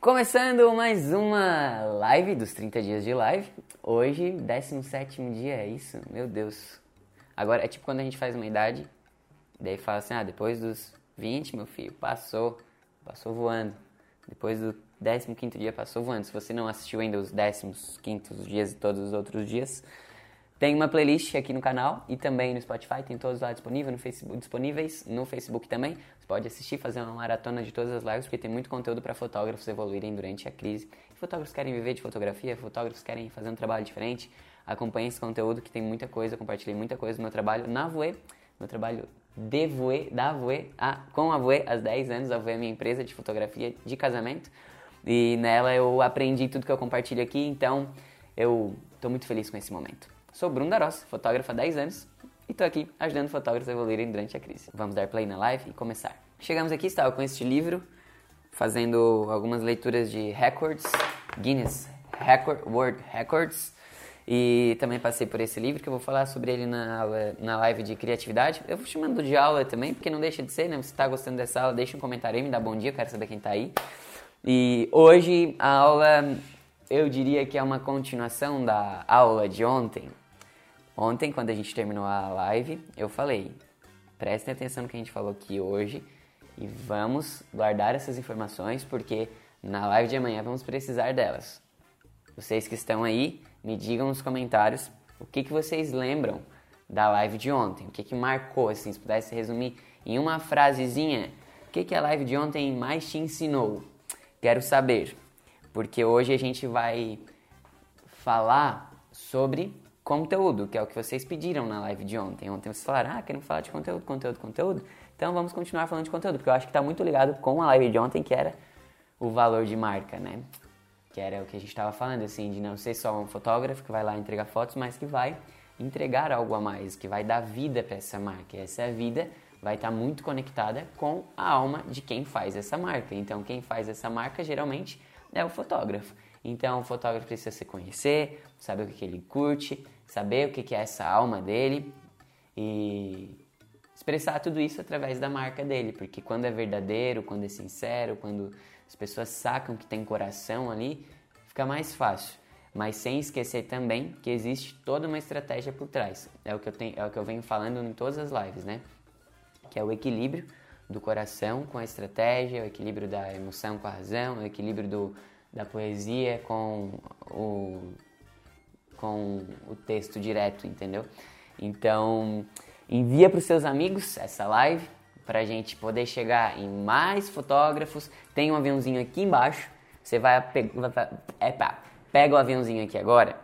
Começando mais uma live dos 30 dias de live. Hoje, 17 dia, é isso? Meu Deus. Agora, é tipo quando a gente faz uma idade, daí fala assim: ah, depois dos 20, meu filho, passou, passou voando. Depois do 15 dia, passou voando. Se você não assistiu ainda os 15 dias e todos os outros dias, tem uma playlist aqui no canal e também no Spotify, tem todos lá disponíveis no Facebook, disponíveis no Facebook também. Você pode assistir, fazer uma maratona de todas as lives, porque tem muito conteúdo para fotógrafos evoluírem durante a crise. Fotógrafos querem viver de fotografia, fotógrafos querem fazer um trabalho diferente. Acompanhe esse conteúdo que tem muita coisa, compartilhei muita coisa do meu trabalho na Voe, meu trabalho de Voe, da Voe, a, com a Voe há 10 anos. A Voe é minha empresa de fotografia de casamento e nela eu aprendi tudo que eu compartilho aqui, então eu estou muito feliz com esse momento. Sou Bruno Daros, fotógrafo há 10 anos e estou aqui ajudando fotógrafos a evoluírem durante a crise. Vamos dar play na live e começar. Chegamos aqui, estava com este livro, fazendo algumas leituras de records, Guinness Record, World Records, e também passei por esse livro que eu vou falar sobre ele na, na live de criatividade. Eu vou chamando de aula também, porque não deixa de ser, né? Se está gostando dessa aula, deixa um comentário aí, me dá bom dia, quero saber quem está aí. E hoje a aula, eu diria que é uma continuação da aula de ontem, Ontem, quando a gente terminou a live, eu falei: prestem atenção no que a gente falou aqui hoje e vamos guardar essas informações porque na live de amanhã vamos precisar delas. Vocês que estão aí, me digam nos comentários o que, que vocês lembram da live de ontem, o que, que marcou, assim, se pudesse resumir em uma frasezinha, o que, que a live de ontem mais te ensinou? Quero saber, porque hoje a gente vai falar sobre conteúdo, que é o que vocês pediram na live de ontem. Ontem vocês falaram, ah, querem falar de conteúdo, conteúdo, conteúdo. Então vamos continuar falando de conteúdo, porque eu acho que está muito ligado com a live de ontem, que era o valor de marca, né? Que era o que a gente estava falando, assim, de não ser só um fotógrafo que vai lá entregar fotos, mas que vai entregar algo a mais, que vai dar vida para essa marca. E essa vida vai estar tá muito conectada com a alma de quem faz essa marca. Então, quem faz essa marca geralmente é o fotógrafo. Então, o fotógrafo precisa se conhecer, saber o que, que ele curte, saber o que é essa alma dele e expressar tudo isso através da marca dele, porque quando é verdadeiro, quando é sincero, quando as pessoas sacam que tem coração ali, fica mais fácil. Mas sem esquecer também que existe toda uma estratégia por trás. É o que eu, tenho, é o que eu venho falando em todas as lives, né? Que é o equilíbrio do coração com a estratégia, o equilíbrio da emoção com a razão, o equilíbrio do, da poesia com o com o texto direto, entendeu? Então, envia para os seus amigos essa live para a gente poder chegar em mais fotógrafos. Tem um aviãozinho aqui embaixo. Você vai pegar. Pega o aviãozinho aqui agora.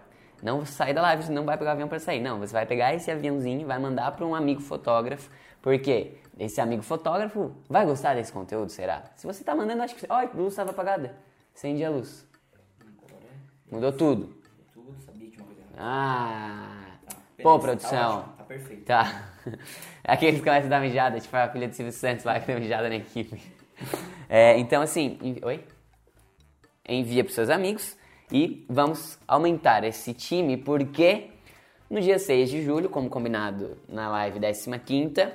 Não sai da live, não vai pegar o avião para sair. Não, você vai pegar esse aviãozinho e vai mandar para um amigo fotógrafo. Porque esse amigo fotógrafo vai gostar desse conteúdo, será? Se você está mandando, acho que. Olha, luz estava apagada. Acende a luz. Mudou tudo. Ah. Tá, Pô, produção. Tá, tá perfeito. Tá. Aqueles que começam a dar mijada, tipo a filha do Silvio Santos lá que deu mijada na equipe. É, então, assim. Oi? Envia para seus amigos e vamos aumentar esse time porque no dia 6 de julho, como combinado na live 15,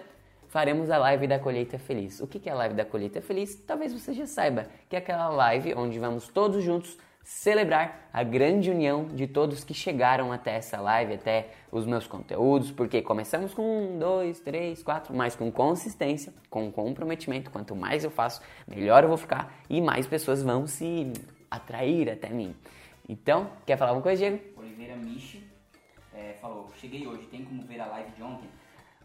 faremos a live da colheita feliz. O que é a live da colheita feliz? Talvez você já saiba, que é aquela live onde vamos todos juntos celebrar a grande união de todos que chegaram até essa live, até os meus conteúdos, porque começamos com um, dois, três, quatro, mas com consistência, com comprometimento. Quanto mais eu faço, melhor eu vou ficar e mais pessoas vão se atrair até mim. Então, quer falar alguma coisa, Diego? Oliveira Michi é, falou: Cheguei hoje, tem como ver a live de ontem?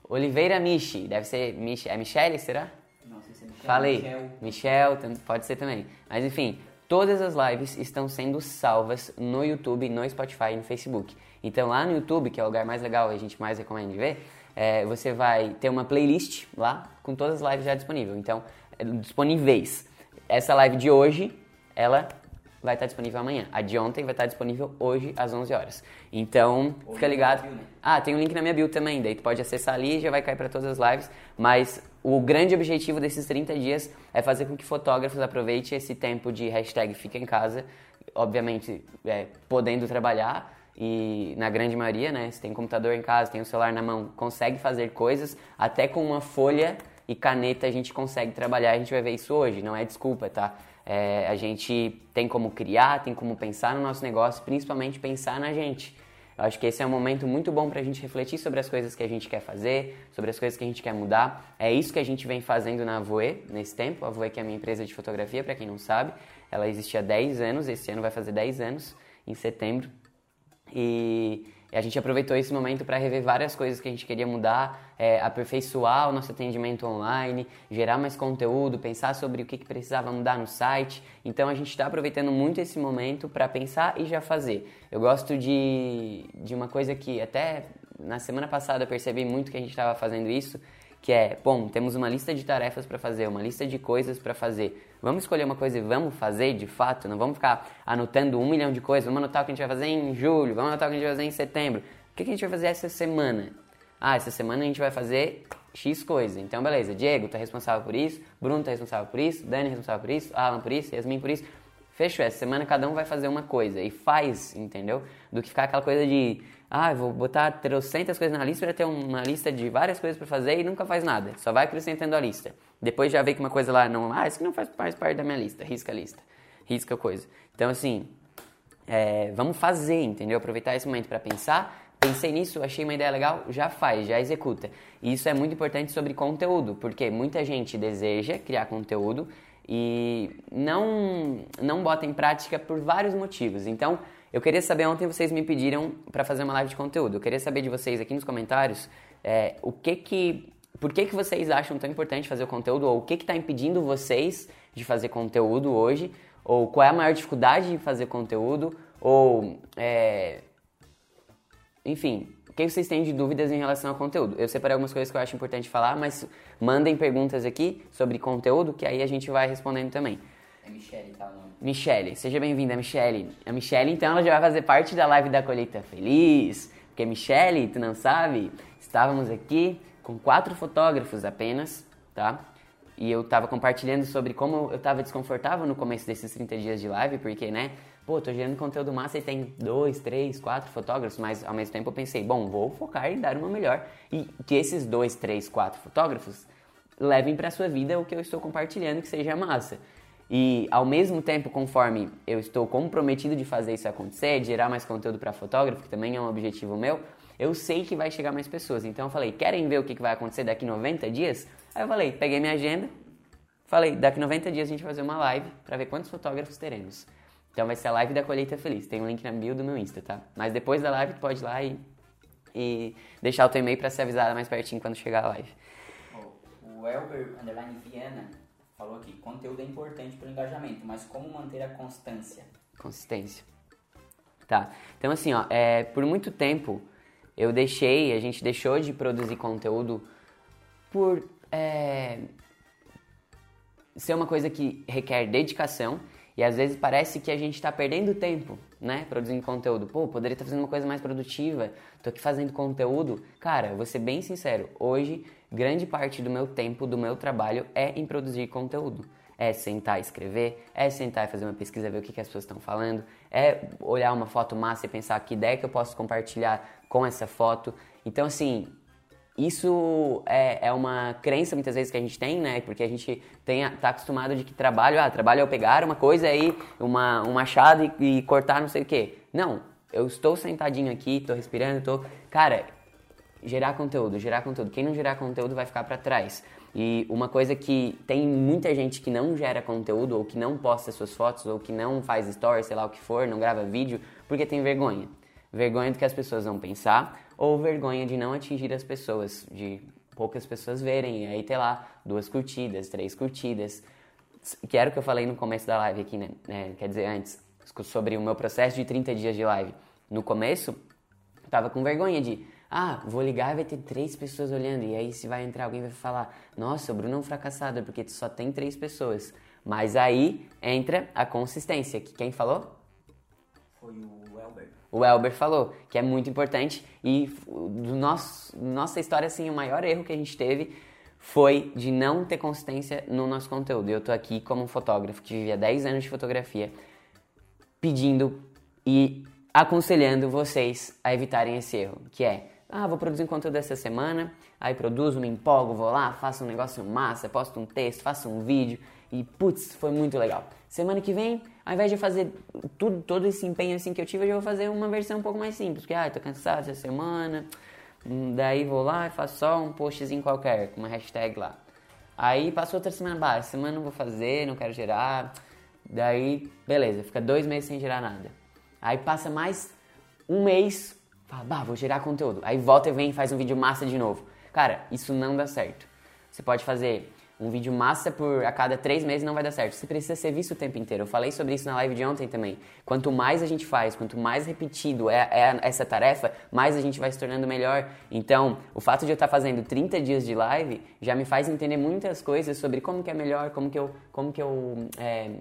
Oliveira Michi, deve ser Michi, é Michele, será? Não sei se é Michel. Falei, Michel. Michel, pode ser também. Mas enfim, Todas as lives estão sendo salvas no YouTube, no Spotify e no Facebook. Então lá no YouTube, que é o lugar mais legal e a gente mais recomenda de ver, é, você vai ter uma playlist lá com todas as lives já disponíveis. Então, é, disponíveis. Essa live de hoje, ela vai estar disponível amanhã. A de ontem vai estar disponível hoje às 11 horas. Então, Ou fica ligado. Né? Ah, tem um link na minha bio também, daí tu pode acessar ali e já vai cair para todas as lives. Mas o grande objetivo desses 30 dias é fazer com que fotógrafos aproveitem esse tempo de hashtag Fica em Casa, obviamente é, podendo trabalhar e na grande maioria, né, se tem computador em casa, tem o celular na mão, consegue fazer coisas, até com uma folha e caneta a gente consegue trabalhar, a gente vai ver isso hoje, não é desculpa, tá? É, a gente tem como criar, tem como pensar no nosso negócio, principalmente pensar na gente. Eu acho que esse é um momento muito bom para a gente refletir sobre as coisas que a gente quer fazer, sobre as coisas que a gente quer mudar. É isso que a gente vem fazendo na Voe nesse tempo. A Voe que é a minha empresa de fotografia, para quem não sabe. Ela existe há 10 anos, esse ano vai fazer 10 anos, em setembro. E e a gente aproveitou esse momento para rever várias coisas que a gente queria mudar, é, aperfeiçoar o nosso atendimento online, gerar mais conteúdo, pensar sobre o que, que precisava mudar no site. Então a gente está aproveitando muito esse momento para pensar e já fazer. Eu gosto de, de uma coisa que até na semana passada eu percebi muito que a gente estava fazendo isso, que é, bom, temos uma lista de tarefas para fazer, uma lista de coisas para fazer. Vamos escolher uma coisa e vamos fazer de fato, não vamos ficar anotando um milhão de coisas, vamos anotar o que a gente vai fazer em julho, vamos anotar o que a gente vai fazer em setembro. O que a gente vai fazer essa semana? Ah, essa semana a gente vai fazer X coisa. Então, beleza, Diego tá responsável por isso, Bruno tá responsável por isso, Dani responsável por isso, Alan por isso, Yasmin por isso. Fechou, essa semana cada um vai fazer uma coisa e faz, entendeu? Do que ficar aquela coisa de ah, vou botar trocentas coisas na lista para ter uma lista de várias coisas para fazer e nunca faz nada. Só vai acrescentando a lista. Depois já vê que uma coisa lá não. Ah, isso não faz, parte da minha lista. Risca a lista. Risca coisa. Então, assim, é, vamos fazer, entendeu? Aproveitar esse momento para pensar. Pensei nisso, achei uma ideia legal, já faz, já executa. E isso é muito importante sobre conteúdo, porque muita gente deseja criar conteúdo e não, não bota em prática por vários motivos. Então, eu queria saber, ontem vocês me pediram para fazer uma live de conteúdo. Eu queria saber de vocês aqui nos comentários é, o que que, por que que vocês acham tão importante fazer o conteúdo ou o que está impedindo vocês de fazer conteúdo hoje ou qual é a maior dificuldade de fazer conteúdo ou é, enfim, o que vocês têm de dúvidas em relação ao conteúdo? Eu separei algumas coisas que eu acho importante falar, mas mandem perguntas aqui sobre conteúdo que aí a gente vai respondendo também. É Michelle, tá o nome. Michelle, seja bem-vinda, Michelle. A Michelle, então, ela já vai fazer parte da live da Colheita Feliz. Porque, Michelle, tu não sabe, estávamos aqui com quatro fotógrafos apenas, tá? E eu tava compartilhando sobre como eu tava desconfortável no começo desses 30 dias de live, porque, né, pô, tô gerando conteúdo massa e tem dois, três, quatro fotógrafos, mas ao mesmo tempo eu pensei, bom, vou focar em dar uma melhor e que esses dois, três, quatro fotógrafos levem para sua vida o que eu estou compartilhando que seja massa. E ao mesmo tempo, conforme eu estou comprometido de fazer isso acontecer, de gerar mais conteúdo para fotógrafo, que também é um objetivo meu, eu sei que vai chegar mais pessoas. Então eu falei, querem ver o que vai acontecer daqui 90 dias? Aí eu falei, peguei minha agenda, falei, daqui 90 dias a gente vai fazer uma live para ver quantos fotógrafos teremos. Então vai ser a live da colheita feliz. Tem um link na bio do meu Insta, tá? Mas depois da live tu pode ir lá e, e deixar o teu e-mail para ser avisado mais pertinho quando chegar a live. O Elber Viana falou aqui, conteúdo é importante para o engajamento, mas como manter a constância? Consistência. Tá. Então assim, ó, é, por muito tempo eu deixei, a gente deixou de produzir conteúdo por é, ser uma coisa que requer dedicação e às vezes parece que a gente está perdendo tempo, né? Produzindo conteúdo. Pô, poderia estar tá fazendo uma coisa mais produtiva. Tô aqui fazendo conteúdo. Cara, vou ser bem sincero. Hoje, grande parte do meu tempo, do meu trabalho é em produzir conteúdo. É sentar e escrever, é sentar e fazer uma pesquisa, ver o que, que as pessoas estão falando, é olhar uma foto massa e pensar que ideia que eu posso compartilhar com essa foto. Então, assim, isso é, é, uma crença muitas vezes que a gente tem, né? Porque a gente tem, tá acostumado de que trabalho, ah, trabalho é eu pegar uma coisa aí, uma, um machado e, e cortar não sei o quê. Não, eu estou sentadinho aqui, estou respirando, estou... Cara, gerar conteúdo, gerar conteúdo. Quem não gerar conteúdo vai ficar para trás. E uma coisa que tem muita gente que não gera conteúdo, ou que não posta suas fotos, ou que não faz stories, sei lá o que for, não grava vídeo, porque tem vergonha. Vergonha do que as pessoas vão pensar, ou vergonha de não atingir as pessoas, de poucas pessoas verem, e aí ter lá duas curtidas, três curtidas. Que era o que eu falei no começo da live aqui, né? É, quer dizer, antes, sobre o meu processo de 30 dias de live. No começo, eu tava com vergonha de, ah, vou ligar e vai ter três pessoas olhando, e aí se vai entrar alguém vai falar, nossa, o Bruno é um fracassado, porque só tem três pessoas. Mas aí entra a consistência, que quem falou? Foi o Elber o Elber falou, que é muito importante. E do nosso, nossa história, assim, o maior erro que a gente teve foi de não ter consistência no nosso conteúdo. Eu tô aqui como um fotógrafo que vivia 10 anos de fotografia, pedindo e aconselhando vocês a evitarem esse erro, que é, ah, vou produzir um conteúdo essa semana, aí produzo, me empolgo, vou lá, faço um negócio massa, posto um texto, faço um vídeo, e putz, foi muito legal. Semana que vem, ao invés de fazer tudo, todo esse empenho assim que eu tive, eu já vou fazer uma versão um pouco mais simples, porque ah, tô cansado essa semana, hum, daí vou lá e faço só um postzinho qualquer, com uma hashtag lá. Aí passou outra semana, bah, semana não vou fazer, não quero gerar. Daí, beleza, fica dois meses sem gerar nada. Aí passa mais um mês, fala, bah, vou gerar conteúdo. Aí volta e vem e faz um vídeo massa de novo. Cara, isso não dá certo. Você pode fazer um vídeo massa por a cada três meses não vai dar certo. Você precisa ser visto o tempo inteiro. Eu falei sobre isso na live de ontem também. Quanto mais a gente faz, quanto mais repetido é, é essa tarefa, mais a gente vai se tornando melhor. Então, o fato de eu estar fazendo 30 dias de live já me faz entender muitas coisas sobre como que é melhor, como que eu, como que eu é,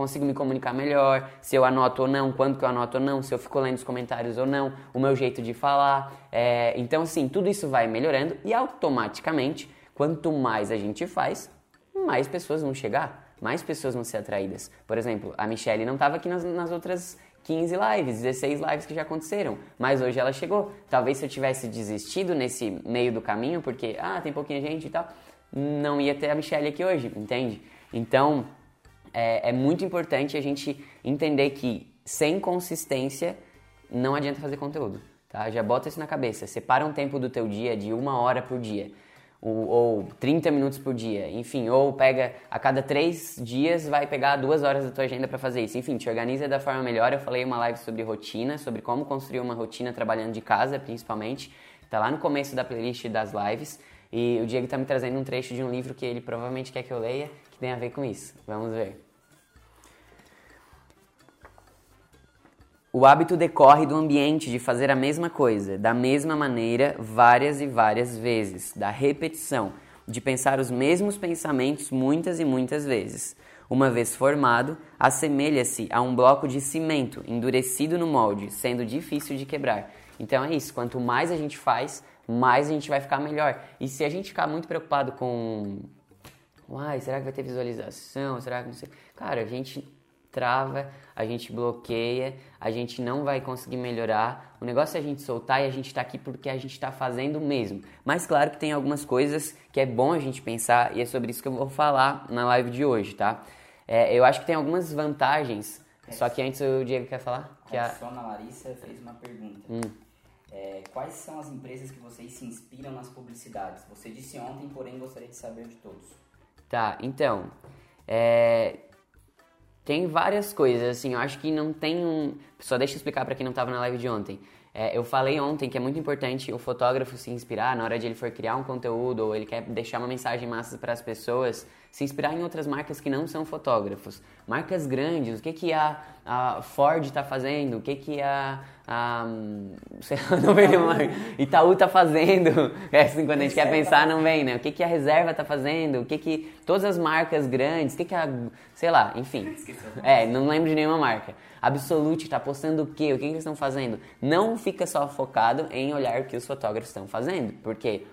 consigo me comunicar melhor, se eu anoto ou não, quando que eu anoto ou não, se eu fico lendo os comentários ou não, o meu jeito de falar. É, então, sim, tudo isso vai melhorando e automaticamente, quanto mais a gente faz, mais pessoas vão chegar, mais pessoas vão ser atraídas. Por exemplo, a Michelle não estava aqui nas, nas outras 15 lives, 16 lives que já aconteceram, mas hoje ela chegou. Talvez se eu tivesse desistido nesse meio do caminho, porque, ah, tem pouquinha gente e tal, não ia ter a Michelle aqui hoje, entende? Então, é, é muito importante a gente entender que sem consistência não adianta fazer conteúdo, tá? Já bota isso na cabeça. Separa um tempo do teu dia de uma hora por dia, ou, ou 30 minutos por dia, enfim, ou pega a cada três dias vai pegar duas horas da tua agenda para fazer isso. Enfim, te organiza da forma melhor. Eu falei uma live sobre rotina, sobre como construir uma rotina trabalhando de casa, principalmente. Tá lá no começo da playlist das lives. E o Diego tá me trazendo um trecho de um livro que ele provavelmente quer que eu leia, tem a ver com isso. Vamos ver. O hábito decorre do ambiente de fazer a mesma coisa, da mesma maneira, várias e várias vezes, da repetição, de pensar os mesmos pensamentos muitas e muitas vezes. Uma vez formado, assemelha-se a um bloco de cimento endurecido no molde, sendo difícil de quebrar. Então é isso, quanto mais a gente faz, mais a gente vai ficar melhor. E se a gente ficar muito preocupado com Uai, será que vai ter visualização? Será que não sei? Cara, a gente trava, a gente bloqueia, a gente não vai conseguir melhorar. O negócio é a gente soltar e a gente está aqui porque a gente está fazendo mesmo. Mas claro que tem algumas coisas que é bom a gente pensar e é sobre isso que eu vou falar na live de hoje, tá? É, eu acho que tem algumas vantagens, é. só que antes o Diego quer falar? Que a Sona Larissa fez uma pergunta. Hum. É, quais são as empresas que vocês se inspiram nas publicidades? Você disse ontem, porém gostaria de saber de todos. Tá, então. É, tem várias coisas, assim, eu acho que não tem um. Só deixa eu explicar para quem não estava na live de ontem. É, eu falei ontem que é muito importante o fotógrafo se inspirar na hora de ele for criar um conteúdo ou ele quer deixar uma mensagem massa para as pessoas, se inspirar em outras marcas que não são fotógrafos. Marcas grandes, o que, que a, a Ford está fazendo, o que, que a, a sei lá, não vem mais, Itaú está fazendo. É assim, quando a gente quer pensar, não vem, né? O que, que a Reserva está fazendo, o que, que todas as marcas grandes, o que, que a, sei lá, enfim. É, não lembro de nenhuma marca. Absolute está postando o quê? O que, que eles estão fazendo? Não fica só focado em olhar o que os fotógrafos estão fazendo, porque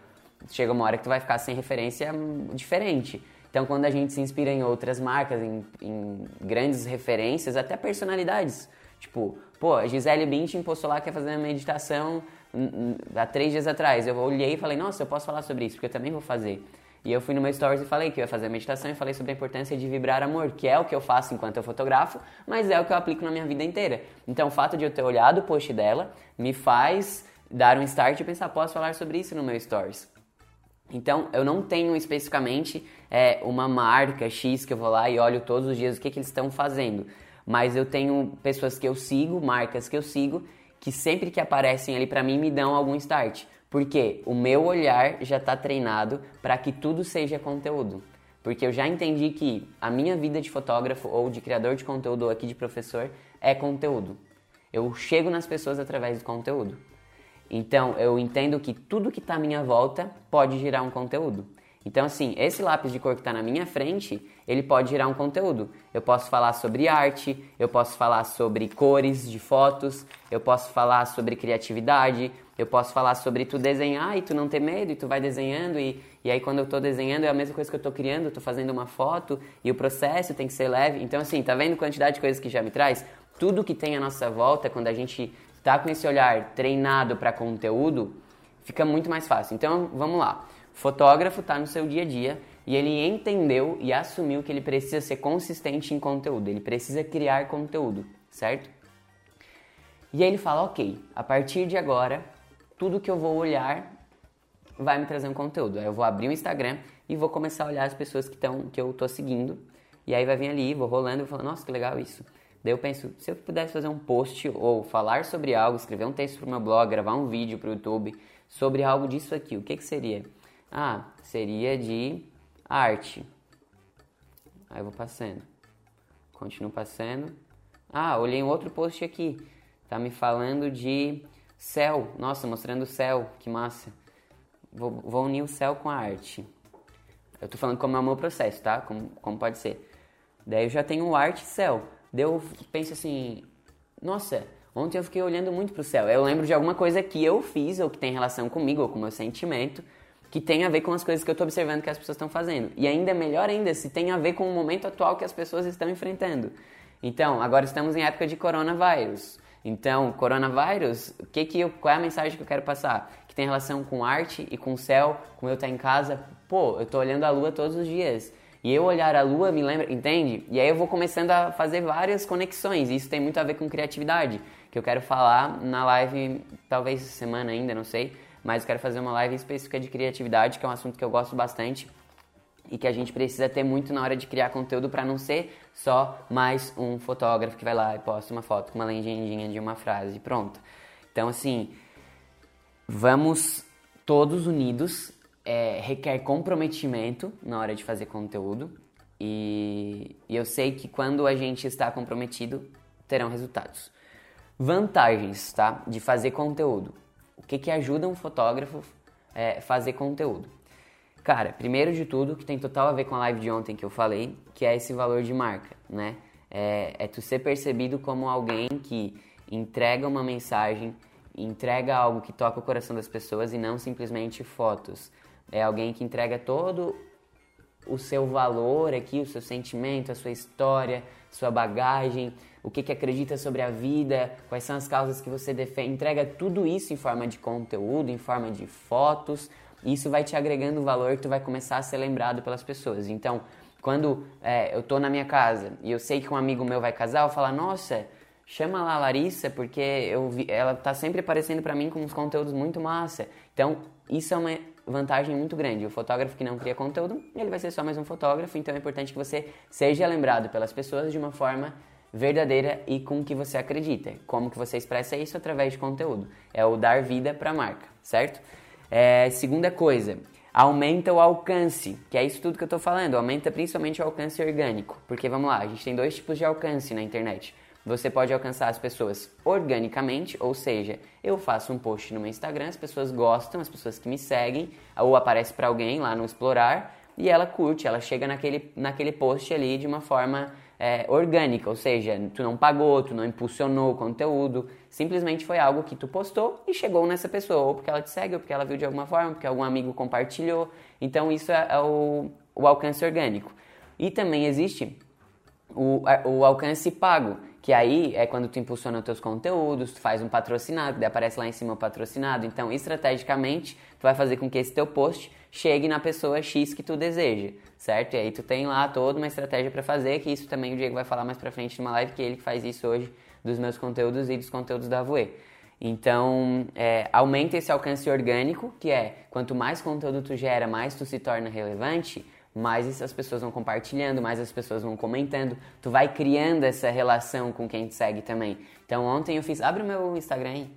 chega uma hora que tu vai ficar sem referência diferente. Então, quando a gente se inspira em outras marcas, em, em grandes referências, até personalidades, tipo, pô, a Gisele Bündchen postou lá que ia fazer uma meditação há três dias atrás. Eu olhei e falei, nossa, eu posso falar sobre isso, porque eu também vou fazer. E eu fui no meu stories e falei que eu ia fazer a meditação e falei sobre a importância de vibrar amor, que é o que eu faço enquanto eu fotografo, mas é o que eu aplico na minha vida inteira. Então, o fato de eu ter olhado o post dela me faz dar um start e pensar, posso falar sobre isso no meu stories. Então, eu não tenho especificamente é, uma marca X que eu vou lá e olho todos os dias o que, que eles estão fazendo. Mas eu tenho pessoas que eu sigo, marcas que eu sigo, que sempre que aparecem ali para mim me dão algum start. Porque o meu olhar já está treinado para que tudo seja conteúdo. Porque eu já entendi que a minha vida de fotógrafo ou de criador de conteúdo ou aqui de professor é conteúdo. Eu chego nas pessoas através do conteúdo. Então eu entendo que tudo que está à minha volta pode gerar um conteúdo. Então, assim, esse lápis de cor que está na minha frente, ele pode gerar um conteúdo. Eu posso falar sobre arte, eu posso falar sobre cores de fotos, eu posso falar sobre criatividade, eu posso falar sobre tu desenhar e tu não ter medo e tu vai desenhando e, e aí quando eu estou desenhando é a mesma coisa que eu estou criando, tô fazendo uma foto e o processo tem que ser leve. Então, assim, tá vendo a quantidade de coisas que já me traz? Tudo que tem à nossa volta, quando a gente tá com esse olhar treinado para conteúdo, fica muito mais fácil. Então, vamos lá. Fotógrafo está no seu dia a dia, e ele entendeu e assumiu que ele precisa ser consistente em conteúdo, ele precisa criar conteúdo, certo? E aí ele fala: ok, a partir de agora, tudo que eu vou olhar vai me trazer um conteúdo. Aí eu vou abrir o Instagram e vou começar a olhar as pessoas que, estão que eu tô seguindo. E aí vai vir ali, vou rolando e vou falando, nossa, que legal isso. Daí eu penso, se eu pudesse fazer um post ou falar sobre algo, escrever um texto para o meu blog, gravar um vídeo para o YouTube sobre algo disso aqui, o que, que seria? Ah, seria de arte. Aí eu vou passando. Continuo passando. Ah, olhei um outro post aqui. Tá me falando de céu. Nossa, mostrando o céu. Que massa. Vou, vou unir o céu com a arte. Eu tô falando como é o meu processo, tá? Como, como pode ser. Daí eu já tenho arte e céu. Daí eu penso assim, nossa, ontem eu fiquei olhando muito pro céu. Eu lembro de alguma coisa que eu fiz, ou que tem relação comigo, ou com o meu sentimento, que tem a ver com as coisas que eu tô observando que as pessoas estão fazendo. E ainda melhor ainda, se tem a ver com o momento atual que as pessoas estão enfrentando. Então, agora estamos em época de coronavírus. Então, coronavírus, o que que eu, qual é a mensagem que eu quero passar? Que tem relação com arte e com o céu, com eu estar em casa. Pô, eu tô olhando a lua todos os dias. E eu olhar a lua me lembra, entende? E aí eu vou começando a fazer várias conexões. Isso tem muito a ver com criatividade, que eu quero falar na live, talvez semana ainda, não sei. Mas eu quero fazer uma live específica de criatividade, que é um assunto que eu gosto bastante e que a gente precisa ter muito na hora de criar conteúdo para não ser só mais um fotógrafo que vai lá e posta uma foto com uma legendinha de uma frase pronto. Então, assim, vamos todos unidos, é, requer comprometimento na hora de fazer conteúdo e, e eu sei que quando a gente está comprometido, terão resultados. Vantagens, tá? De fazer conteúdo. O que, que ajuda um fotógrafo é, fazer conteúdo? Cara, primeiro de tudo, que tem total a ver com a live de ontem que eu falei, que é esse valor de marca, né? É, é tu ser percebido como alguém que entrega uma mensagem, entrega algo que toca o coração das pessoas e não simplesmente fotos. É alguém que entrega todo o seu valor aqui, o seu sentimento, a sua história, sua bagagem, o que, que acredita sobre a vida, quais são as causas que você defende. Entrega tudo isso em forma de conteúdo, em forma de fotos, isso vai te agregando valor que tu vai começar a ser lembrado pelas pessoas. Então, quando é, eu tô na minha casa e eu sei que um amigo meu vai casar, eu falo, nossa, chama lá a Larissa, porque eu vi, ela tá sempre aparecendo para mim com uns conteúdos muito massa. Então, isso é uma vantagem muito grande. O fotógrafo que não cria conteúdo, ele vai ser só mais um fotógrafo, então é importante que você seja lembrado pelas pessoas de uma forma verdadeira e com que você acredita. Como que você expressa isso através de conteúdo? É o dar vida para a marca, certo? É, segunda coisa, aumenta o alcance, que é isso tudo que eu estou falando, aumenta principalmente o alcance orgânico, porque vamos lá, a gente tem dois tipos de alcance na internet. Você pode alcançar as pessoas organicamente, ou seja, eu faço um post no meu Instagram, as pessoas gostam, as pessoas que me seguem, ou aparece para alguém lá no explorar e ela curte, ela chega naquele, naquele post ali de uma forma é, orgânica, ou seja, tu não pagou, tu não impulsionou o conteúdo, simplesmente foi algo que tu postou e chegou nessa pessoa, ou porque ela te segue, ou porque ela viu de alguma forma, porque algum amigo compartilhou. Então isso é, é o, o alcance orgânico. E também existe o, o alcance pago, que aí é quando tu impulsiona os teus conteúdos, tu faz um patrocinado, daí aparece lá em cima o patrocinado. Então, estrategicamente, tu vai fazer com que esse teu post chegue na pessoa X que tu deseja, certo? E aí tu tem lá toda uma estratégia para fazer, que isso também o Diego vai falar mais pra frente numa live, que é ele que faz isso hoje dos meus conteúdos e dos conteúdos da Voe. Então, é, aumenta esse alcance orgânico, que é quanto mais conteúdo tu gera, mais tu se torna relevante, mais as pessoas vão compartilhando, mais as pessoas vão comentando, tu vai criando essa relação com quem te segue também. Então, ontem eu fiz, abre o meu Instagram aí.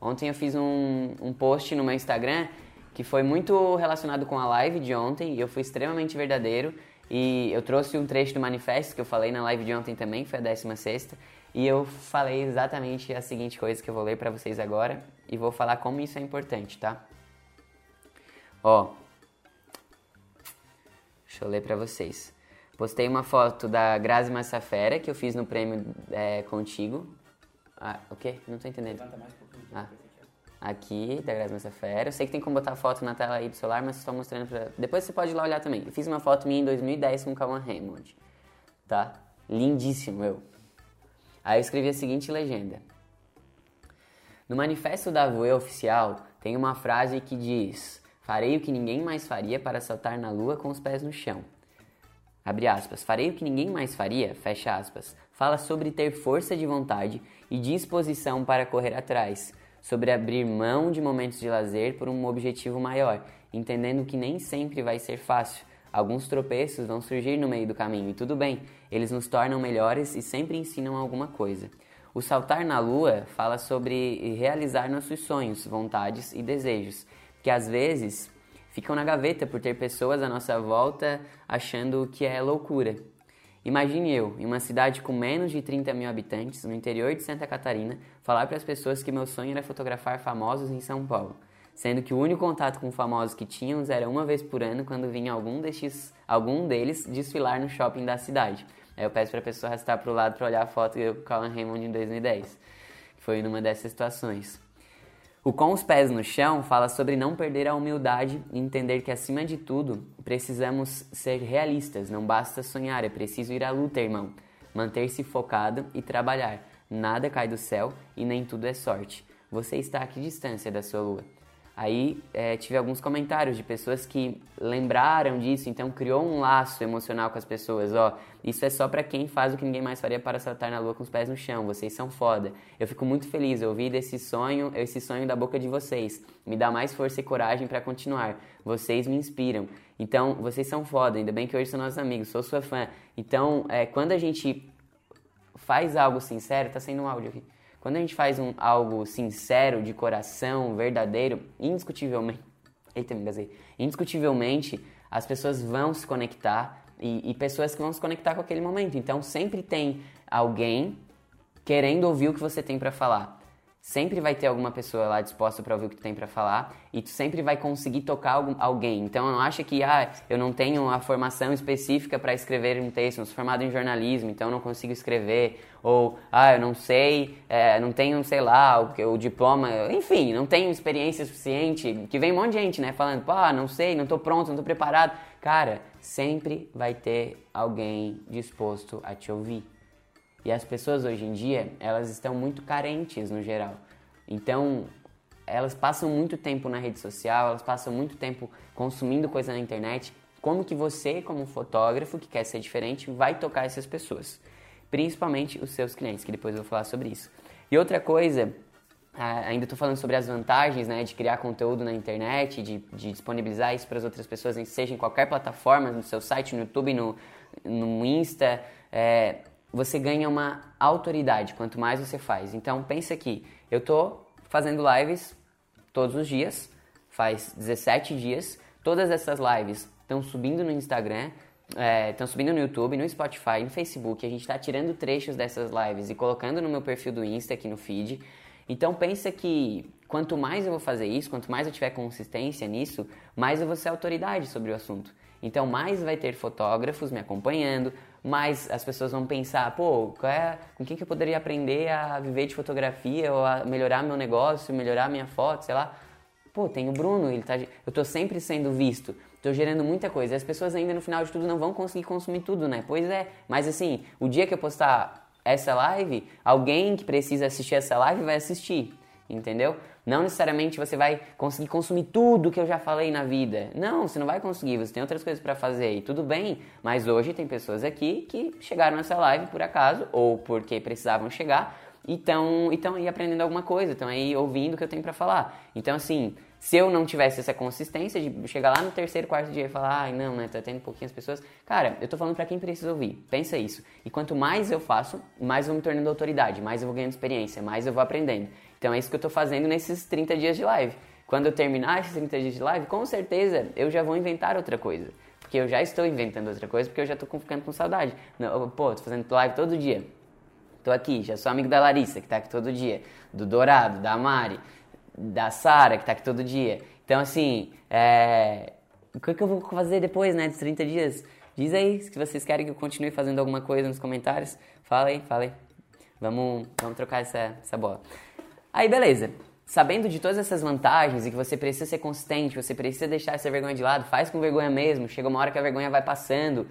Ontem eu fiz um, um post no meu Instagram que foi muito relacionado com a live de ontem e eu fui extremamente verdadeiro. E eu trouxe um trecho do manifesto que eu falei na live de ontem também, foi a 16 e eu falei exatamente a seguinte coisa que eu vou ler para vocês agora e vou falar como isso é importante, tá? Ó, deixa eu ler para vocês. Postei uma foto da Grazi Massafera que eu fiz no prêmio é, contigo. Ah, o quê? Não tô entendendo. Ah aqui da Grazi Massafera. Eu sei que tem como botar foto na tela aí do celular, mas estou mostrando pra... Depois você pode ir lá olhar também. Eu fiz uma foto minha em 2010 com o Calma Raymond, tá? Lindíssimo, eu. Aí eu escrevi a seguinte legenda. No manifesto da Voe oficial tem uma frase que diz Farei o que ninguém mais faria para saltar na lua com os pés no chão. Abre aspas. Farei o que ninguém mais faria, fecha aspas. Fala sobre ter força de vontade e disposição para correr atrás, sobre abrir mão de momentos de lazer por um objetivo maior, entendendo que nem sempre vai ser fácil. Alguns tropeços vão surgir no meio do caminho e tudo bem, eles nos tornam melhores e sempre ensinam alguma coisa. O saltar na lua fala sobre realizar nossos sonhos, vontades e desejos, que às vezes ficam na gaveta por ter pessoas à nossa volta achando que é loucura. Imagine eu, em uma cidade com menos de 30 mil habitantes, no interior de Santa Catarina, falar para as pessoas que meu sonho era fotografar famosos em São Paulo, sendo que o único contato com famosos que tínhamos era uma vez por ano quando vinha algum, destes, algum deles desfilar no shopping da cidade. Aí eu peço para a pessoa arrastar para o lado para olhar a foto eu com o Colin Raymond em 2010. Foi numa dessas situações. O Com os Pés no Chão fala sobre não perder a humildade e entender que, acima de tudo, precisamos ser realistas. Não basta sonhar, é preciso ir à luta, irmão. Manter-se focado e trabalhar. Nada cai do céu e nem tudo é sorte. Você está a que distância da sua lua? Aí é, tive alguns comentários de pessoas que lembraram disso, então criou um laço emocional com as pessoas. Ó, isso é só para quem faz o que ninguém mais faria para saltar na lua com os pés no chão. Vocês são foda. Eu fico muito feliz eu ouvir desse sonho, esse sonho da boca de vocês. Me dá mais força e coragem para continuar. Vocês me inspiram. Então, vocês são foda. Ainda bem que hoje são nossos amigos. Sou sua fã. Então, é, quando a gente faz algo sincero, tá sendo um áudio aqui. Quando a gente faz um, algo sincero, de coração, verdadeiro, indiscutivelmente. Eita, me engasei. Indiscutivelmente, as pessoas vão se conectar e, e pessoas que vão se conectar com aquele momento. Então, sempre tem alguém querendo ouvir o que você tem para falar sempre vai ter alguma pessoa lá disposta para ouvir o que tu tem para falar e tu sempre vai conseguir tocar algum, alguém. Então não acha que ah, eu não tenho a formação específica para escrever um texto, não sou formado em jornalismo, então não consigo escrever ou ah, eu não sei, é, não tenho, sei lá, o, o diploma, enfim, não tenho experiência suficiente, que vem um monte de gente, né, falando, ah, não sei, não tô pronto, não tô preparado. Cara, sempre vai ter alguém disposto a te ouvir. E as pessoas hoje em dia, elas estão muito carentes no geral. Então, elas passam muito tempo na rede social, elas passam muito tempo consumindo coisa na internet. Como que você, como fotógrafo que quer ser diferente, vai tocar essas pessoas? Principalmente os seus clientes, que depois eu vou falar sobre isso. E outra coisa, ainda estou falando sobre as vantagens né, de criar conteúdo na internet, de, de disponibilizar isso para as outras pessoas, seja em qualquer plataforma, no seu site, no YouTube, no, no Insta. É, você ganha uma autoridade quanto mais você faz. Então pensa aqui, eu tô fazendo lives todos os dias, faz 17 dias. Todas essas lives estão subindo no Instagram, estão é, subindo no YouTube, no Spotify, no Facebook. A gente está tirando trechos dessas lives e colocando no meu perfil do Insta aqui no feed. Então pensa que quanto mais eu vou fazer isso, quanto mais eu tiver consistência nisso, mais eu vou ser autoridade sobre o assunto. Então mais vai ter fotógrafos me acompanhando, mais as pessoas vão pensar, pô, é, com quem que eu poderia aprender a viver de fotografia ou a melhorar meu negócio, melhorar minha foto, sei lá. Pô, tem o Bruno, ele tá, eu tô sempre sendo visto, tô gerando muita coisa. As pessoas ainda no final de tudo não vão conseguir consumir tudo, né? Pois é, mas assim, o dia que eu postar essa live, alguém que precisa assistir essa live vai assistir, entendeu? Não necessariamente você vai conseguir consumir tudo que eu já falei na vida. Não, você não vai conseguir, você tem outras coisas para fazer e tudo bem. Mas hoje tem pessoas aqui que chegaram nessa live por acaso ou porque precisavam chegar e estão aí aprendendo alguma coisa, estão aí ouvindo o que eu tenho para falar. Então, assim, se eu não tivesse essa consistência de chegar lá no terceiro, quarto dia e falar, ai, não, né, tá tendo pouquinhas pessoas. Cara, eu tô falando para quem precisa ouvir. Pensa isso. E quanto mais eu faço, mais eu vou me tornando autoridade, mais eu vou ganhando experiência, mais eu vou aprendendo. Então é isso que eu estou fazendo nesses 30 dias de live. Quando eu terminar esses 30 dias de live, com certeza eu já vou inventar outra coisa. Porque eu já estou inventando outra coisa, porque eu já estou ficando com saudade. Pô, tô fazendo live todo dia. Tô aqui, já sou amigo da Larissa, que está aqui todo dia. Do Dourado, da Mari, da Sara, que está aqui todo dia. Então, assim, é... o que, que eu vou fazer depois, né, dos 30 dias? Diz aí se vocês querem que eu continue fazendo alguma coisa nos comentários. Fala aí, fala aí. Vamos, vamos trocar essa, essa bola. Aí beleza. Sabendo de todas essas vantagens e que você precisa ser consistente, você precisa deixar essa vergonha de lado, faz com vergonha mesmo, chega uma hora que a vergonha vai passando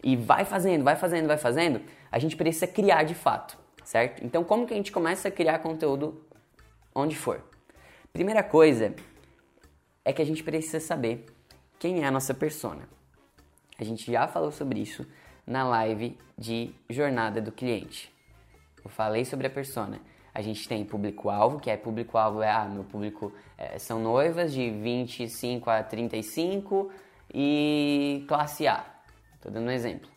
e vai fazendo, vai fazendo, vai fazendo, a gente precisa criar de fato, certo? Então como que a gente começa a criar conteúdo onde for? Primeira coisa é que a gente precisa saber quem é a nossa persona. A gente já falou sobre isso na live de jornada do cliente. Eu falei sobre a persona. A gente tem público-alvo, que é público-alvo é, ah, meu público é, são noivas de 25 a 35 e classe A. Estou dando um exemplo,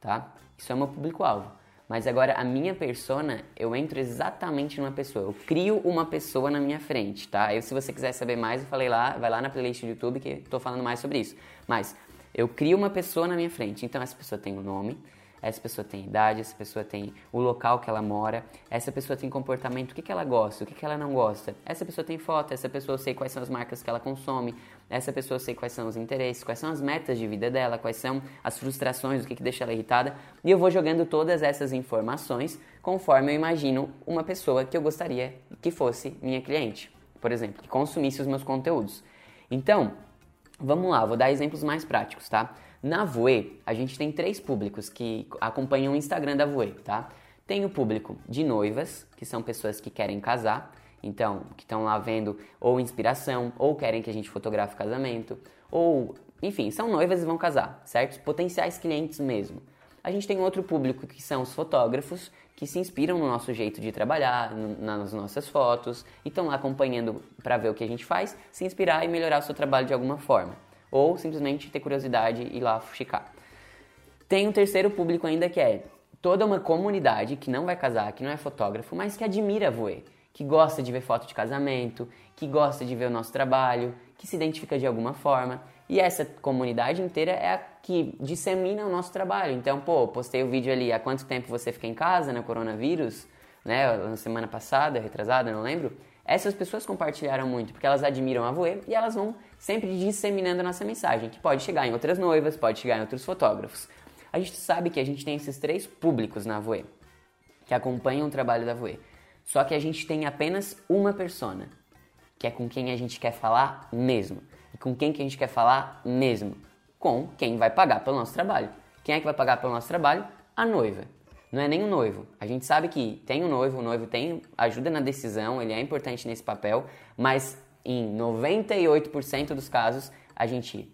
tá? Isso é o meu público-alvo. Mas agora a minha persona, eu entro exatamente numa pessoa. Eu crio uma pessoa na minha frente, tá? Eu, se você quiser saber mais, eu falei lá, vai lá na playlist do YouTube que estou falando mais sobre isso. Mas eu crio uma pessoa na minha frente. Então essa pessoa tem um nome, essa pessoa tem idade, essa pessoa tem o local que ela mora, essa pessoa tem comportamento, o que, que ela gosta, o que, que ela não gosta. Essa pessoa tem foto, essa pessoa eu sei quais são as marcas que ela consome, essa pessoa eu sei quais são os interesses, quais são as metas de vida dela, quais são as frustrações, o que, que deixa ela irritada. E eu vou jogando todas essas informações conforme eu imagino uma pessoa que eu gostaria que fosse minha cliente, por exemplo, que consumisse os meus conteúdos. Então, vamos lá, vou dar exemplos mais práticos, tá? Na Voe, a gente tem três públicos que acompanham o Instagram da Voe, tá? Tem o público de noivas, que são pessoas que querem casar, então, que estão lá vendo ou inspiração, ou querem que a gente fotografe casamento, ou, enfim, são noivas e vão casar, certo? Potenciais clientes mesmo. A gente tem outro público que são os fotógrafos, que se inspiram no nosso jeito de trabalhar, nas nossas fotos, e estão lá acompanhando para ver o que a gente faz, se inspirar e melhorar o seu trabalho de alguma forma ou simplesmente ter curiosidade e ir lá fuxicar. Tem um terceiro público ainda que é toda uma comunidade que não vai casar, que não é fotógrafo, mas que admira a Voe, que gosta de ver foto de casamento, que gosta de ver o nosso trabalho, que se identifica de alguma forma. E essa comunidade inteira é a que dissemina o nosso trabalho. Então, pô, postei o vídeo ali, há quanto tempo você fica em casa no coronavírus, né, na semana passada, retrasada, não lembro. Essas pessoas compartilharam muito porque elas admiram a Voe e elas vão sempre disseminando a nossa mensagem, que pode chegar em outras noivas, pode chegar em outros fotógrafos. A gente sabe que a gente tem esses três públicos na Voe, que acompanham o trabalho da Voe. Só que a gente tem apenas uma persona, que é com quem a gente quer falar mesmo. E com quem que a gente quer falar mesmo? Com quem vai pagar pelo nosso trabalho. Quem é que vai pagar pelo nosso trabalho? A noiva não é nem o noivo. A gente sabe que tem o noivo, o noivo tem ajuda na decisão, ele é importante nesse papel, mas em 98% dos casos a gente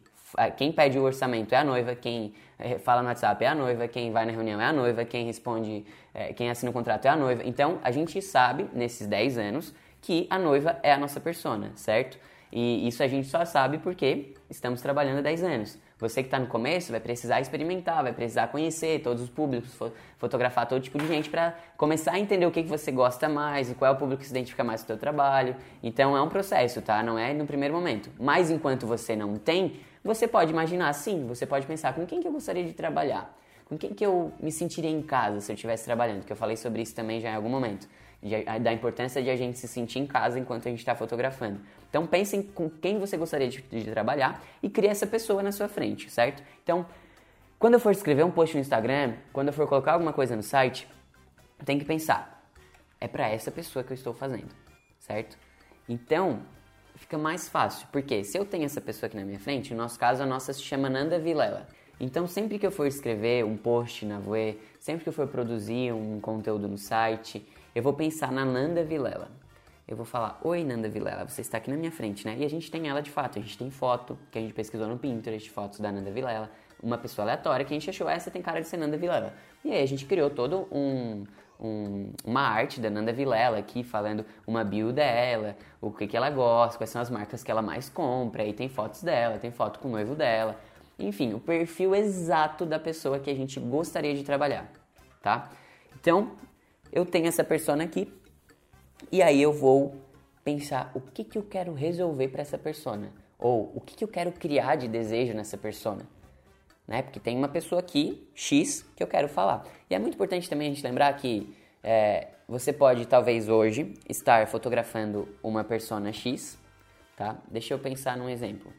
quem pede o orçamento é a noiva, quem eh, fala no WhatsApp é a noiva, quem vai na reunião é a noiva, quem responde, é, quem assina o contrato é a noiva. Então a gente sabe nesses 10 anos que a noiva é a nossa persona, certo? E isso a gente só sabe porque estamos trabalhando há 10 anos. Você que está no começo vai precisar experimentar, vai precisar conhecer todos os públicos, fotografar todo tipo de gente para começar a entender o que, que você gosta mais qual é o público que se identifica mais com o seu trabalho. Então é um processo, tá? Não é no primeiro momento. Mas enquanto você não tem, você pode imaginar sim, você pode pensar com quem que eu gostaria de trabalhar, com quem que eu me sentiria em casa se eu estivesse trabalhando, que eu falei sobre isso também já em algum momento da importância de a gente se sentir em casa enquanto a gente está fotografando. Então pensem com quem você gostaria de, de trabalhar e crie essa pessoa na sua frente, certo? Então, quando eu for escrever um post no Instagram, quando eu for colocar alguma coisa no site, tem que pensar, é para essa pessoa que eu estou fazendo, certo? Então, fica mais fácil, porque se eu tenho essa pessoa aqui na minha frente, no nosso caso a nossa se chama Nanda Vilela. Então, sempre que eu for escrever um post na Voe, sempre que eu for produzir um conteúdo no site, eu vou pensar na Nanda Vilela. Eu vou falar, oi Nanda Vilela, você está aqui na minha frente, né? E a gente tem ela de fato, a gente tem foto que a gente pesquisou no Pinterest, fotos da Nanda Vilela, uma pessoa aleatória que a gente achou essa tem cara de ser Nanda Vilela. E aí a gente criou todo um, um, uma arte da Nanda Vilela aqui, falando uma bio dela, o que, que ela gosta, quais são as marcas que ela mais compra, aí tem fotos dela, tem foto com o noivo dela. Enfim, o perfil exato da pessoa que a gente gostaria de trabalhar, tá? Então, eu tenho essa persona aqui e aí eu vou pensar o que, que eu quero resolver para essa persona ou o que, que eu quero criar de desejo nessa persona. Né? Porque tem uma pessoa aqui, X, que eu quero falar. E é muito importante também a gente lembrar que é, você pode, talvez hoje, estar fotografando uma persona X, tá? Deixa eu pensar num exemplo.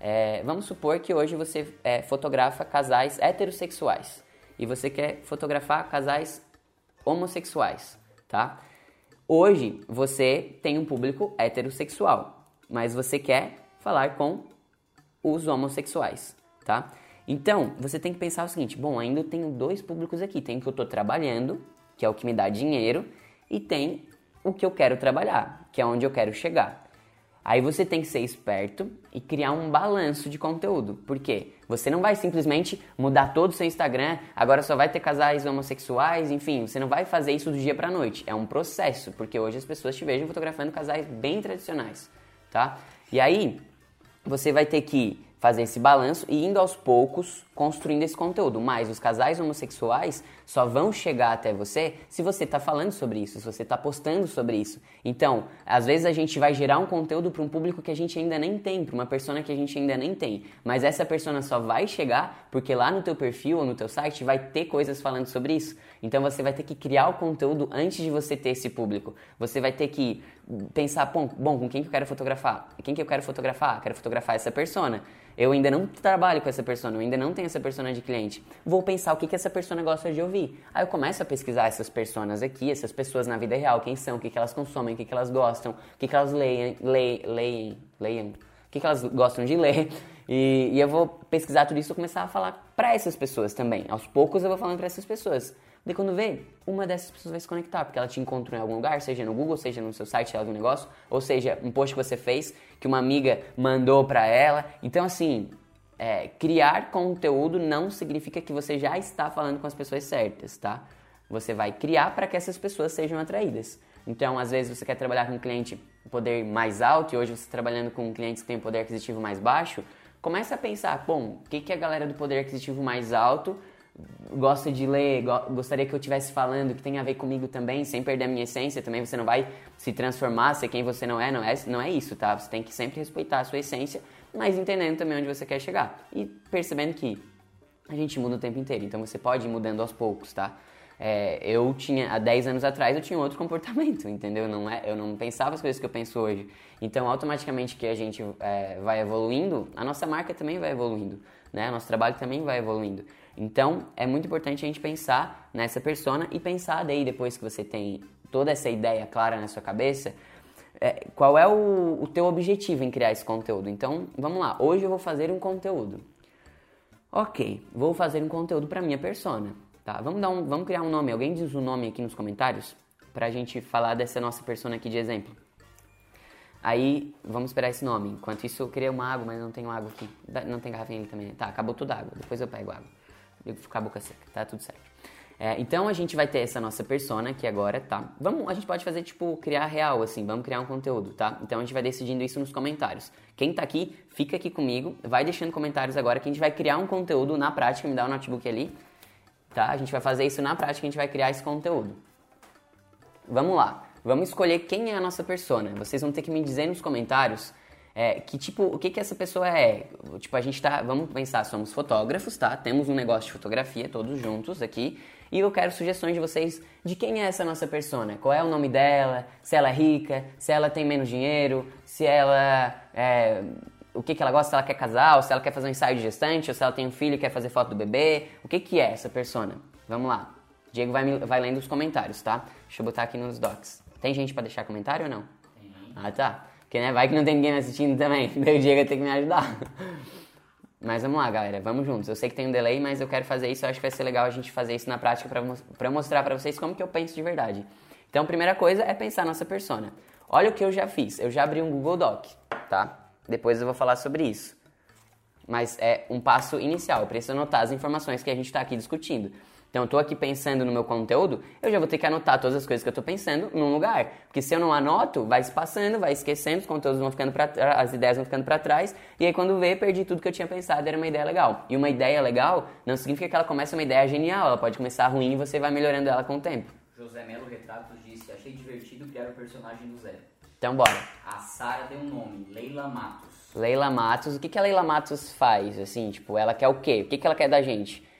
É, vamos supor que hoje você é, fotografa casais heterossexuais e você quer fotografar casais homossexuais, tá? Hoje você tem um público heterossexual, mas você quer falar com os homossexuais, tá? Então, você tem que pensar o seguinte: bom, ainda tenho dois públicos aqui. Tem o que eu estou trabalhando, que é o que me dá dinheiro, e tem o que eu quero trabalhar, que é onde eu quero chegar. Aí você tem que ser esperto e criar um balanço de conteúdo. Por quê? Você não vai simplesmente mudar todo o seu Instagram, agora só vai ter casais homossexuais, enfim, você não vai fazer isso do dia pra noite. É um processo, porque hoje as pessoas te vejam fotografando casais bem tradicionais, tá? E aí, você vai ter que fazer esse balanço e indo aos poucos construindo esse conteúdo. Mas os casais homossexuais só vão chegar até você se você está falando sobre isso, se você está postando sobre isso. Então, às vezes a gente vai gerar um conteúdo para um público que a gente ainda nem tem, para uma persona que a gente ainda nem tem. Mas essa persona só vai chegar porque lá no teu perfil ou no teu site vai ter coisas falando sobre isso. Então você vai ter que criar o conteúdo antes de você ter esse público. Você vai ter que pensar, bom, com quem que eu quero fotografar? Quem que eu quero fotografar? Quero fotografar essa persona. Eu ainda não trabalho com essa persona, eu ainda não tenho essa persona de cliente. Vou pensar o que, que essa persona gosta de ouvir. Aí eu começo a pesquisar essas personas aqui, essas pessoas na vida real, quem são, o que, que elas consomem, o que, que elas gostam, o que, que elas leem, leem, leem, leem, o que, que elas gostam de ler. E, e eu vou pesquisar tudo isso e começar a falar para essas pessoas também. Aos poucos eu vou falando para essas pessoas. Daí quando vê, uma dessas pessoas vai se conectar, porque ela te encontrou em algum lugar, seja no Google, seja no seu site, algum negócio, ou seja, um post que você fez, que uma amiga mandou para ela. Então, assim, é, criar conteúdo não significa que você já está falando com as pessoas certas, tá? Você vai criar para que essas pessoas sejam atraídas. Então, às vezes você quer trabalhar com um cliente poder mais alto e hoje você está trabalhando com clientes que têm poder aquisitivo mais baixo, começa a pensar, bom, o que, que a galera do poder aquisitivo mais alto gosta de ler, gostaria que eu estivesse falando, que tem a ver comigo também, sem perder a minha essência, também você não vai se transformar, ser quem você não é, não é, não é isso, tá? Você tem que sempre respeitar a sua essência, mas entendendo também onde você quer chegar e percebendo que a gente muda o tempo inteiro, então você pode ir mudando aos poucos, tá? É, eu tinha, há 10 anos atrás, eu tinha outro comportamento, entendeu? Não é, eu não pensava as coisas que eu penso hoje. Então, automaticamente que a gente é, vai evoluindo, a nossa marca também vai evoluindo, né? Nosso trabalho também vai evoluindo. Então, é muito importante a gente pensar nessa persona e pensar daí, depois que você tem toda essa ideia clara na sua cabeça, é, qual é o, o teu objetivo em criar esse conteúdo. Então, vamos lá. Hoje eu vou fazer um conteúdo. Ok, vou fazer um conteúdo para minha persona. Tá? Vamos, dar um, vamos criar um nome. Alguém diz o um nome aqui nos comentários para a gente falar dessa nossa persona aqui de exemplo. Aí, vamos esperar esse nome. Enquanto isso, eu criei uma água, mas não tenho água aqui. Não tem garrafinha ali também. Tá, acabou tudo a água. Depois eu pego água eu ficar boca seca, tá tudo certo. É, então a gente vai ter essa nossa persona aqui agora, tá? Vamos, a gente pode fazer tipo criar real assim, vamos criar um conteúdo, tá? Então a gente vai decidindo isso nos comentários. Quem tá aqui, fica aqui comigo, vai deixando comentários agora que a gente vai criar um conteúdo na prática, me dá o notebook ali, tá? A gente vai fazer isso na prática, a gente vai criar esse conteúdo. Vamos lá. Vamos escolher quem é a nossa persona. Vocês vão ter que me dizer nos comentários é, que tipo, o que que essa pessoa é? Tipo, a gente tá, vamos pensar, somos fotógrafos, tá? Temos um negócio de fotografia todos juntos aqui. E eu quero sugestões de vocês de quem é essa nossa persona. Qual é o nome dela? Se ela é rica? Se ela tem menos dinheiro? Se ela é, o que, que ela gosta, se ela quer casar, ou se ela quer fazer um ensaio de gestante, ou se ela tem um filho e quer fazer foto do bebê. O que, que é essa persona? Vamos lá. Diego vai, vai lendo os comentários, tá? Deixa eu botar aqui nos docs. Tem gente para deixar comentário ou não? Tem. Ah, tá. Porque, né, vai que não tem ninguém assistindo também. O Diego tem que me ajudar. Mas vamos lá, galera, vamos juntos. Eu sei que tem um delay, mas eu quero fazer isso. Eu acho que vai ser legal a gente fazer isso na prática para mostrar para vocês como que eu penso de verdade. Então, primeira coisa é pensar nossa persona. Olha o que eu já fiz. Eu já abri um Google Doc, tá? Depois eu vou falar sobre isso. Mas é um passo inicial. Eu preciso anotar as informações que a gente está aqui discutindo. Então, eu estou aqui pensando no meu conteúdo, eu já vou ter que anotar todas as coisas que eu estou pensando num lugar. Porque se eu não anoto, vai se passando, vai esquecendo, os conteúdos vão ficando para as ideias vão ficando para trás, e aí quando vê, perdi tudo que eu tinha pensado, era uma ideia legal. E uma ideia legal não significa que ela começa uma ideia genial, ela pode começar ruim e você vai melhorando ela com o tempo. José Melo Retratos disse: Achei divertido criar o personagem do zero. Então, bora. A Sara deu um nome, Leila Matos. Leila Matos, o que, que a Leila Matos faz? Assim, tipo, ela quer o quê? O que, que ela quer da gente?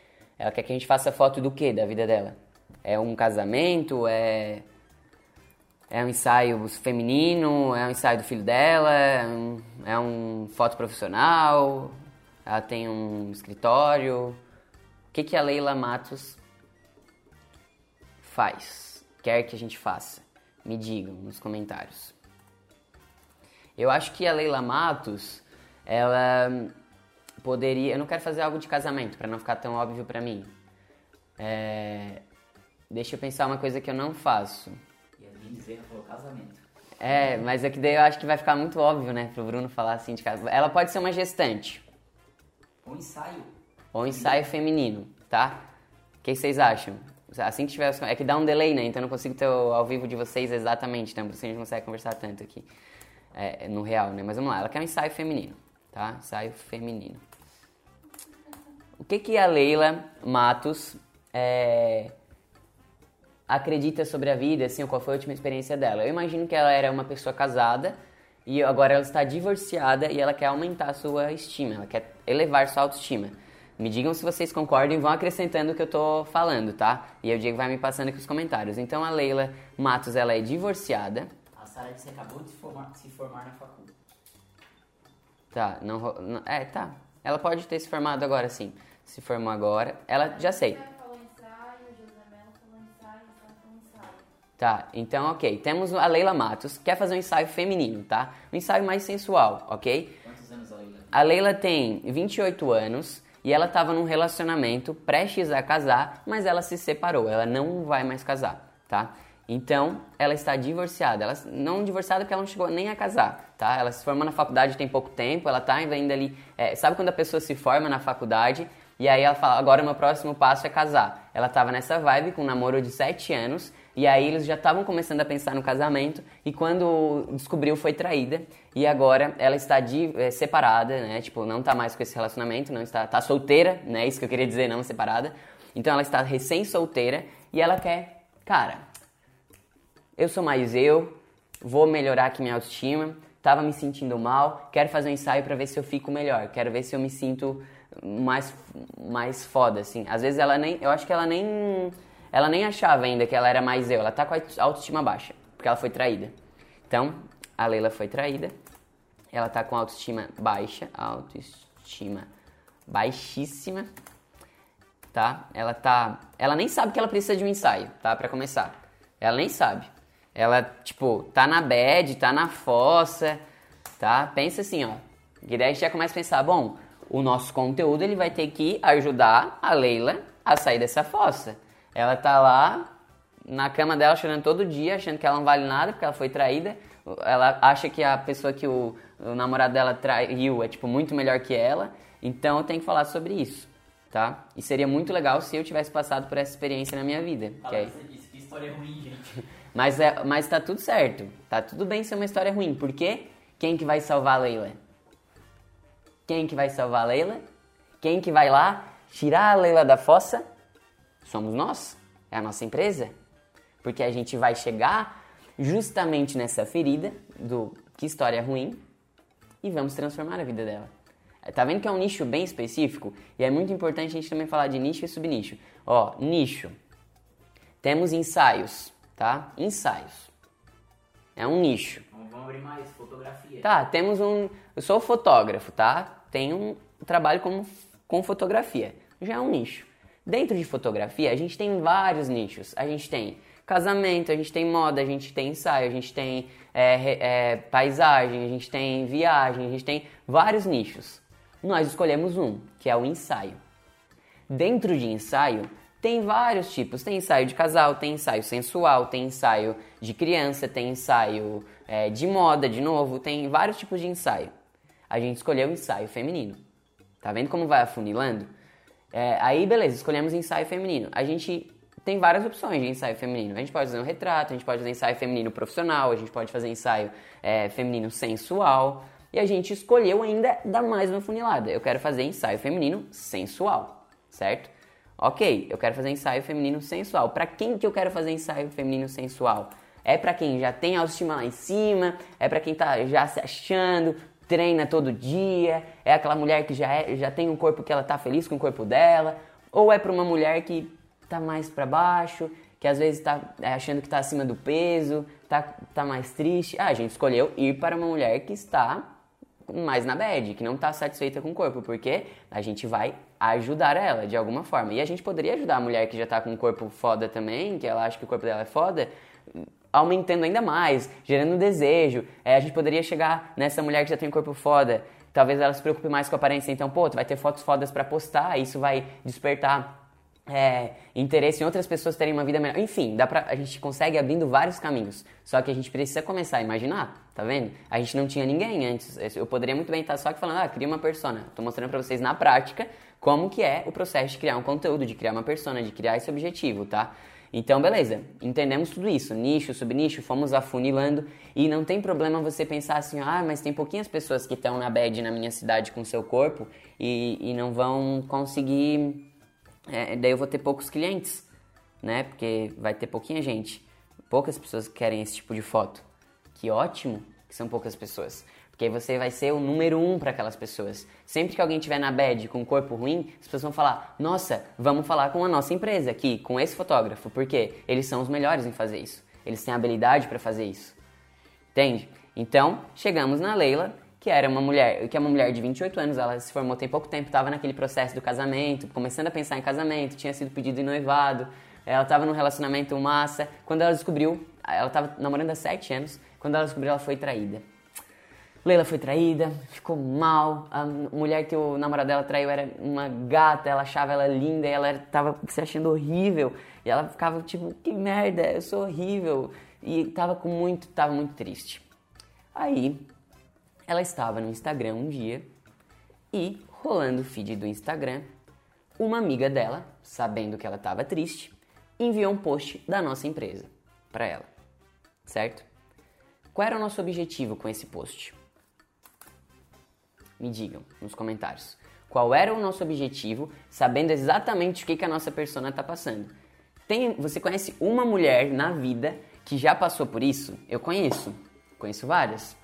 Ela quer que a gente faça foto do que da vida dela? É um casamento? É é um ensaio feminino? É um ensaio do filho dela? É um, é um foto profissional? Ela tem um escritório? O que, que a Leila Matos faz? Quer que a gente faça? Me digam nos comentários. Eu acho que a Leila Matos, ela poderia. Eu não quero fazer algo de casamento, para não ficar tão óbvio para mim. É, deixa eu pensar uma coisa que eu não faço. Yasmin Bezerra falou casamento. É, mas é que daí eu acho que vai ficar muito óbvio, né, pro Bruno falar assim de casa. Ela pode ser uma gestante. Um ensaio. Ou ensaio feminino, tá? O que vocês acham? Assim que tiver. É que dá um delay, né? Então eu não consigo ter o ao vivo de vocês exatamente, então por isso a gente não consegue conversar tanto aqui. É, no real, né? Mas vamos lá, ela quer um ensaio feminino, tá? Ensaio feminino. O que que a Leila Matos é, acredita sobre a vida, assim, qual foi a última experiência dela? Eu imagino que ela era uma pessoa casada e agora ela está divorciada e ela quer aumentar a sua estima, ela quer elevar sua autoestima. Me digam se vocês concordam e vão acrescentando o que eu tô falando, tá? E aí o Diego vai me passando aqui os comentários. Então a Leila Matos, ela é divorciada. A Sara disse que acabou de formar, se formar na faculdade. Tá, não, não- É, tá. Ela pode ter se formado agora, sim. Se formou agora. Ela, já sei. Tá, então ok. Temos a Leila Matos, quer fazer um ensaio feminino, tá? Um ensaio mais sensual, ok? Quantos anos a Leila? A Leila tem 28 anos e ela estava num relacionamento prestes a casar, mas ela se separou, ela não vai mais casar, tá? Então, ela está divorciada. Ela não divorciada porque ela não chegou nem a casar, tá? Ela se formou na faculdade tem pouco tempo, ela tá ainda ali... é, sabe quando a pessoa se forma na faculdade e aí ela fala, agora o meu próximo passo é casar. Ela tava nessa vibe com um namoro de 7 anos e aí eles já estavam começando a pensar no casamento e quando descobriu foi traída e agora ela está de, é, separada, né? Tipo, não tá mais com esse relacionamento, não está tá solteira, né? Isso que eu queria dizer, não separada. Então ela está recém solteira e ela quer, cara, eu sou mais eu, vou melhorar aqui minha autoestima, tava me sentindo mal, quero fazer um ensaio para ver se eu fico melhor, quero ver se eu me sinto mais mais foda assim. Às vezes ela nem, eu acho que ela nem ela nem achava ainda que ela era mais eu, ela tá com a autoestima baixa, porque ela foi traída. Então, a Leila foi traída. Ela tá com autoestima baixa, autoestima baixíssima, tá? Ela tá, ela nem sabe que ela precisa de um ensaio, tá? Para começar. Ela nem sabe. Ela, tipo, tá na bad, tá na fossa, tá? Pensa assim, ó. E daí a gente já começa a pensar, bom, o nosso conteúdo ele vai ter que ajudar a Leila a sair dessa fossa. Ela tá lá na cama dela chorando todo dia, achando que ela não vale nada porque ela foi traída. Ela acha que a pessoa que o, o namorado dela traiu é tipo muito melhor que ela. Então eu tenho que falar sobre isso, tá? E seria muito legal se eu tivesse passado por essa experiência na minha vida. que aí- disso, que história ruim, gente. mas, é, mas tá tudo certo. Tá tudo bem ser uma história ruim. Porque quem que vai salvar a Leila? Quem que vai salvar a Leila? Quem que vai lá tirar a Leila da fossa? Somos nós. É a nossa empresa. Porque a gente vai chegar justamente nessa ferida do que história ruim e vamos transformar a vida dela. Tá vendo que é um nicho bem específico? E é muito importante a gente também falar de nicho e subnicho. Ó, nicho. Temos ensaios, tá? Ensaios. É um nicho. Vamos, abrir mais, fotografia. Tá, temos um. Eu sou fotógrafo, tá? Tenho um trabalho com, com fotografia. Já é um nicho. Dentro de fotografia, a gente tem vários nichos. A gente tem casamento, a gente tem moda, a gente tem ensaio, a gente tem é, é, paisagem, a gente tem viagem, a gente tem vários nichos. Nós escolhemos um, que é o ensaio. Dentro de ensaio, tem vários tipos. Tem ensaio de casal, tem ensaio sensual, tem ensaio de criança, tem ensaio é, de moda, de novo, tem vários tipos de ensaio. A gente escolheu o ensaio feminino. Tá vendo como vai afunilando? É, aí, beleza, escolhemos ensaio feminino. A gente tem várias opções de ensaio feminino. A gente pode fazer um retrato, a gente pode fazer ensaio feminino profissional, a gente pode fazer ensaio é, feminino sensual. E a gente escolheu ainda dar mais uma funilada. Eu quero fazer ensaio feminino sensual, certo? Ok, eu quero fazer ensaio feminino sensual. Pra quem que eu quero fazer ensaio feminino sensual? É pra quem já tem autoestima lá em cima, é pra quem tá já se achando, treina todo dia, é aquela mulher que já, é, já tem um corpo que ela tá feliz com o corpo dela, ou é pra uma mulher que tá mais pra baixo, que às vezes tá é, achando que tá acima do peso, tá, tá mais triste. Ah, a gente escolheu ir para uma mulher que está mais na bad, que não tá satisfeita com o corpo, porque a gente vai ajudar ela de alguma forma. E a gente poderia ajudar a mulher que já tá com um corpo foda também, que ela acha que o corpo dela é foda, aumentando ainda mais, gerando desejo. É, a gente poderia chegar nessa mulher que já tem um corpo foda, talvez ela se preocupe mais com a aparência, então, pô, tu vai ter fotos fodas pra postar, isso vai despertar é, interesse em outras pessoas terem uma vida melhor. Enfim, dá pra, a gente consegue abrindo vários caminhos. Só que a gente precisa começar a imaginar, tá vendo? A gente não tinha ninguém antes. Eu poderia muito bem estar só aqui falando, ah, cria uma persona. Tô mostrando pra vocês na prática como que é o processo de criar um conteúdo, de criar uma persona, de criar esse objetivo, tá? Então, beleza, entendemos tudo isso, nicho, subnicho, fomos afunilando e não tem problema você pensar assim, ah, mas tem pouquinhas pessoas que estão na bed na minha cidade com seu corpo e, e não vão conseguir, é, daí eu vou ter poucos clientes, né? Porque vai ter pouquinha gente, poucas pessoas que querem esse tipo de foto. Que ótimo que são poucas pessoas. Porque aí você vai ser o número um para aquelas pessoas. Sempre que alguém tiver na bed com um corpo ruim, as pessoas vão falar: Nossa, vamos falar com a nossa empresa aqui, com esse fotógrafo, porque eles são os melhores em fazer isso. Eles têm habilidade para fazer isso. Entende? Então, chegamos na Leila, que era uma mulher, que é uma mulher de 28 anos, ela se formou tem pouco tempo, estava naquele processo do casamento, começando a pensar em casamento, tinha sido pedido em noivado, ela estava num relacionamento massa. Quando ela descobriu, ela estava namorando há 7 anos, quando ela descobriu, ela foi traída. Leila foi traída, ficou mal. A mulher que o namorado dela traiu era uma gata, ela achava ela linda ela estava se achando horrível. E ela ficava tipo, que merda, eu sou horrível. E tava com muito, tava muito triste. Aí, ela estava no Instagram um dia e, rolando o feed do Instagram, uma amiga dela, sabendo que ela estava triste, enviou um post da nossa empresa para ela. Certo? Qual era o nosso objetivo com esse post? Me digam nos comentários. Qual era o nosso objetivo, sabendo exatamente o que, que a nossa persona está passando. Tem, você conhece uma mulher na vida que já passou por isso? Eu conheço. Conheço várias.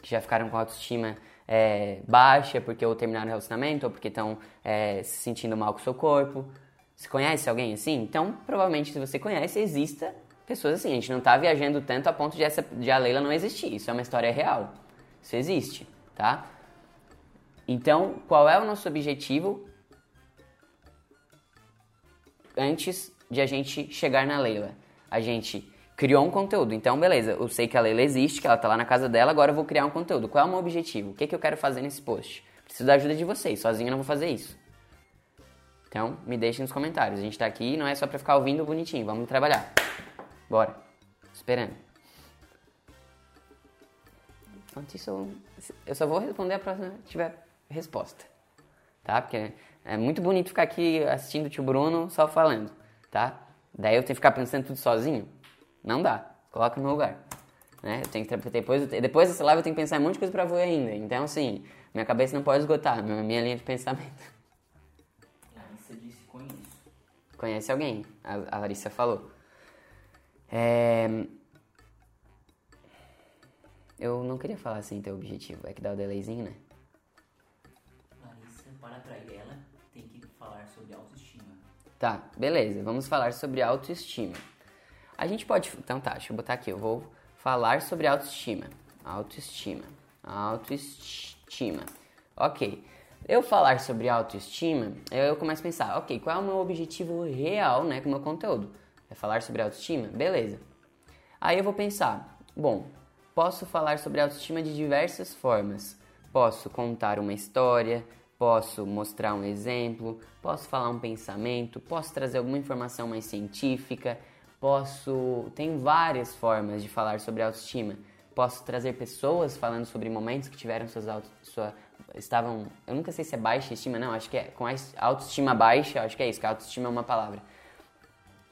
Que já ficaram com autoestima é, baixa porque ou terminaram o relacionamento ou porque estão é, se sentindo mal com o seu corpo. Você conhece alguém assim? Então, provavelmente, se você conhece, exista pessoas assim. A gente não está viajando tanto a ponto de, essa, de a Leila não existir. Isso é uma história real. Isso existe, tá? Então, qual é o nosso objetivo antes de a gente chegar na Leila? A gente criou um conteúdo. Então, beleza, eu sei que a Leila existe, que ela tá lá na casa dela, agora eu vou criar um conteúdo. Qual é o meu objetivo? O que, é que eu quero fazer nesse post? Preciso da ajuda de vocês, sozinho eu não vou fazer isso. Então, me deixem nos comentários. A gente tá aqui não é só pra ficar ouvindo bonitinho, vamos trabalhar. Bora. Esperando. Enquanto isso, eu só vou responder a próxima tiver resposta, tá? Porque é muito bonito ficar aqui assistindo o tio Bruno só falando, tá? Daí eu tenho que ficar pensando tudo sozinho? Não dá. Coloca no meu lugar. Né? Eu tenho que, depois, depois dessa live eu tenho que pensar em um monte de coisa pra ver ainda. Então, assim, minha cabeça não pode esgotar, minha linha de pensamento. Larissa disse conheço. Conhece alguém? A, a Larissa falou. É... Eu não queria falar assim teu objetivo, é que dá o delayzinho, né? para atrair ela, tem que falar sobre autoestima. Tá, beleza. Vamos falar sobre autoestima. A gente pode. Então tá, deixa eu botar aqui. Eu vou falar sobre autoestima. Autoestima. Autoestima. Ok. Eu falar sobre autoestima, eu começo a pensar, ok, qual é o meu objetivo real né, com o meu conteúdo? É falar sobre autoestima? Beleza. Aí eu vou pensar, bom, posso falar sobre autoestima de diversas formas. Posso contar uma história, posso mostrar um exemplo, posso falar um pensamento, posso trazer alguma informação mais científica, posso. Tem várias formas de falar sobre autoestima. Posso trazer pessoas falando sobre momentos que tiveram suas auto, sua estavam, eu nunca sei se é baixa estima, não, acho que é com autoestima baixa, acho que é isso, que autoestima é uma palavra.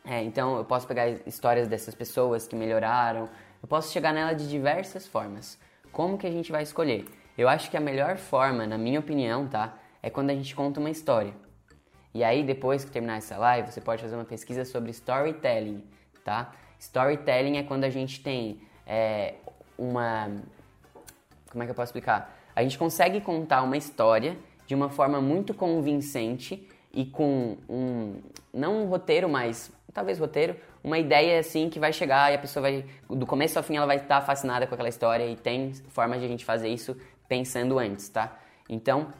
É, então eu posso pegar histórias dessas pessoas que melhoraram, eu posso chegar nela de diversas formas. Como que a gente vai escolher? Eu acho que a melhor forma, na minha opinião, tá? É quando a gente conta uma história. E aí, depois que terminar essa live, você pode fazer uma pesquisa sobre storytelling, tá? Storytelling é quando a gente tem é, uma. Como é que eu posso explicar? A gente consegue contar uma história de uma forma muito convincente e com um. Não um roteiro, mas. Talvez roteiro, uma ideia assim que vai chegar e a pessoa vai. Do começo ao fim ela vai estar fascinada com aquela história e tem formas de a gente fazer isso pensando antes, tá? Então,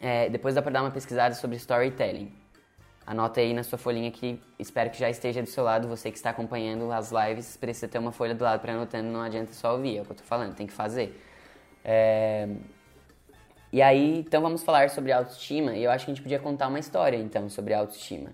é, depois dá para dar uma pesquisada sobre storytelling. Anota aí na sua folhinha que espero que já esteja do seu lado, você que está acompanhando as lives, precisa ter uma folha do lado para anotando, não adianta só ouvir, é o que eu tô falando, tem que fazer. É... E aí, então vamos falar sobre autoestima, e eu acho que a gente podia contar uma história então sobre autoestima.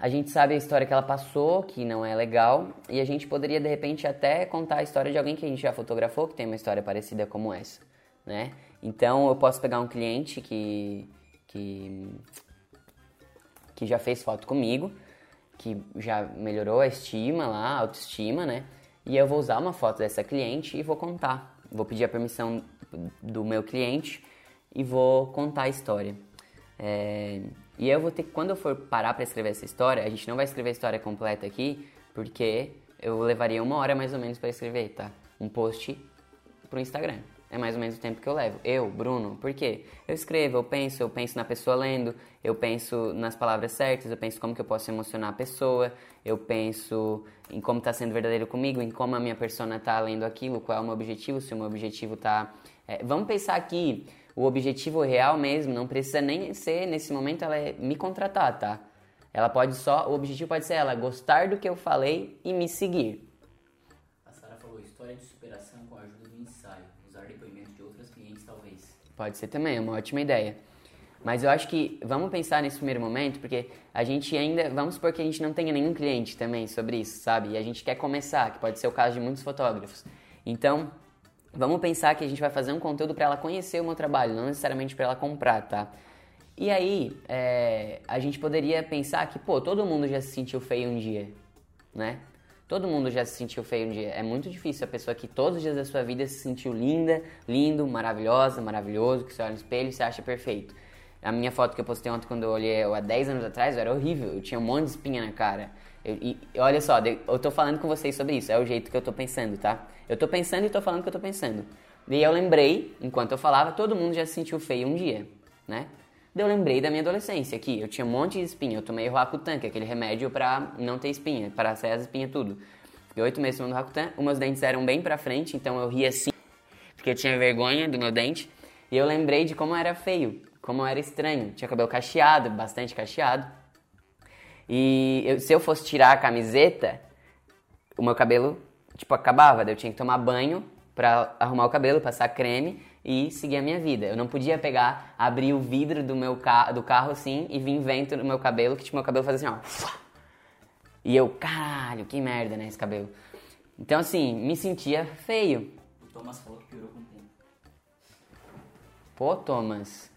A gente sabe a história que ela passou, que não é legal, e a gente poderia de repente até contar a história de alguém que a gente já fotografou que tem uma história parecida como essa, né? Então eu posso pegar um cliente que que que já fez foto comigo, que já melhorou a estima lá, a autoestima, né? E eu vou usar uma foto dessa cliente e vou contar. Vou pedir a permissão do meu cliente e vou contar a história. É, e eu vou ter quando eu for parar para escrever essa história, a gente não vai escrever a história completa aqui, porque eu levaria uma hora mais ou menos para escrever, tá? Um post pro Instagram. É mais ou menos o tempo que eu levo. Eu, Bruno, por quê? Eu escrevo, eu penso, eu penso na pessoa lendo, eu penso nas palavras certas, eu penso como que eu posso emocionar a pessoa, eu penso em como está sendo verdadeiro comigo, em como a minha persona está lendo aquilo, qual é o meu objetivo, se o meu objetivo está... É, vamos pensar aqui, o objetivo real mesmo não precisa nem ser, nesse momento, ela é me contratar, tá? Ela pode só, o objetivo pode ser ela gostar do que eu falei e me seguir. A Sara falou história de superação com a ajuda do ensaio. Usar depoimentos de outras clientes, talvez. Pode ser também, é uma ótima ideia. Mas eu acho que vamos pensar nesse primeiro momento, porque a gente ainda, vamos supor que a gente não tenha nenhum cliente também sobre isso, sabe? E a gente quer começar, que pode ser o caso de muitos fotógrafos. Então, vamos pensar que a gente vai fazer um conteúdo para ela conhecer o meu trabalho, não necessariamente para ela comprar, tá? E aí, é, a gente poderia pensar que, pô, todo mundo já se sentiu feio um dia, né? Todo mundo já se sentiu feio um dia. É muito difícil a pessoa que todos os dias da sua vida se sentiu linda, lindo, maravilhosa, maravilhoso, que você olha no espelho e se acha perfeito. A minha foto que eu postei ontem quando eu olhei há 10 anos atrás era horrível. Eu tinha um monte de espinha na cara. Eu, e, olha só, eu tô falando com vocês sobre isso. É o jeito que eu tô pensando, tá? Eu tô pensando e tô falando que eu tô pensando. E eu lembrei, enquanto eu falava, todo mundo já se sentiu feio um dia, né? Eu lembrei da minha adolescência, que eu tinha um monte de espinha. Eu tomei Roacutan, que é aquele remédio pra não ter espinha, para sair as espinhas tudo. Fiquei oito meses tomando Roacutan. Os meus dentes eram bem pra frente, então eu ria assim, porque eu tinha vergonha do meu dente. E eu lembrei de como era feio como era estranho. Tinha cabelo cacheado, bastante cacheado. E eu, se eu fosse tirar a camiseta, o meu cabelo, tipo, acabava. Eu tinha que tomar banho pra arrumar o cabelo, passar creme e seguir a minha vida. Eu não podia pegar, abrir o vidro do meu ca do carro assim e vir vento no meu cabelo, que tipo, meu cabelo fazia assim, ó. E eu, caralho, que merda, né, esse cabelo. Então, assim, me sentia feio. O Thomas falou que piorou com o tempo. Pô, Thomas,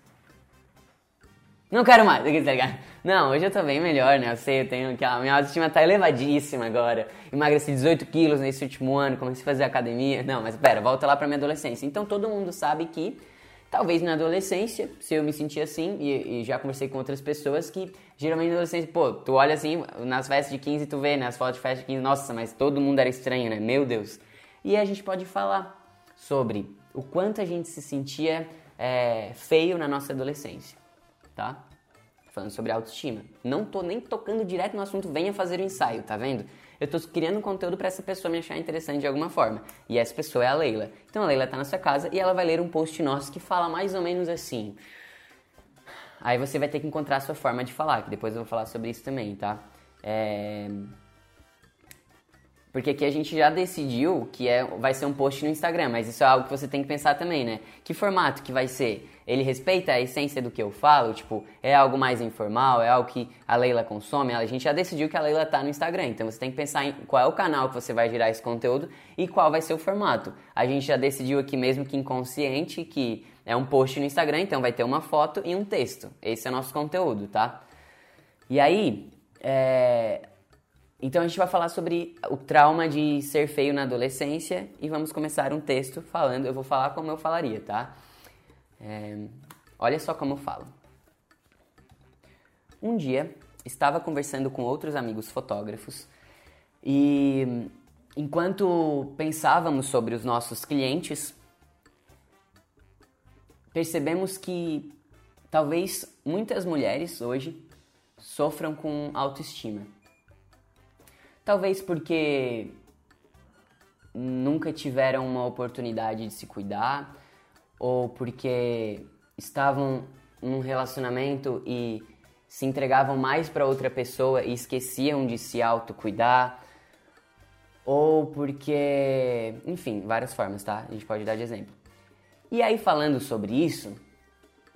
não quero mais, tá ligado? Não, hoje eu tô bem melhor, né? Eu sei, eu tenho que a minha autoestima tá elevadíssima agora. Emagreci 18 quilos nesse último ano, comecei a fazer academia. Não, mas pera, volta lá pra minha adolescência. Então todo mundo sabe que, talvez na adolescência, se eu me sentir assim, e, e já conversei com outras pessoas que geralmente na adolescência, pô, tu olha assim, nas festas de 15 tu vê, nas fotos de festa de 15, nossa, mas todo mundo era estranho, né? Meu Deus. E a gente pode falar sobre o quanto a gente se sentia é, feio na nossa adolescência tá? Falando sobre autoestima. Não tô nem tocando direto no assunto, venha fazer o ensaio, tá vendo? Eu tô criando um conteúdo para essa pessoa me achar interessante de alguma forma. E essa pessoa é a Leila. Então a Leila tá na sua casa e ela vai ler um post nosso que fala mais ou menos assim. Aí você vai ter que encontrar a sua forma de falar, que depois eu vou falar sobre isso também, tá? É... Porque aqui a gente já decidiu que é, vai ser um post no Instagram, mas isso é algo que você tem que pensar também, né? Que formato que vai ser? Ele respeita a essência do que eu falo? Tipo, é algo mais informal? É algo que a Leila consome? A gente já decidiu que a Leila tá no Instagram, então você tem que pensar em qual é o canal que você vai girar esse conteúdo e qual vai ser o formato. A gente já decidiu aqui mesmo que inconsciente que é um post no Instagram, então vai ter uma foto e um texto. Esse é o nosso conteúdo, tá? E aí, é, então a gente vai falar sobre o trauma de ser feio na adolescência e vamos começar um texto falando. Eu vou falar como eu falaria, tá? É, olha só como eu falo. Um dia estava conversando com outros amigos fotógrafos e enquanto pensávamos sobre os nossos clientes, percebemos que talvez muitas mulheres hoje sofram com autoestima Talvez porque nunca tiveram uma oportunidade de se cuidar, ou porque estavam num relacionamento e se entregavam mais para outra pessoa e esqueciam de se autocuidar, ou porque, enfim, várias formas, tá? A gente pode dar de exemplo. E aí falando sobre isso,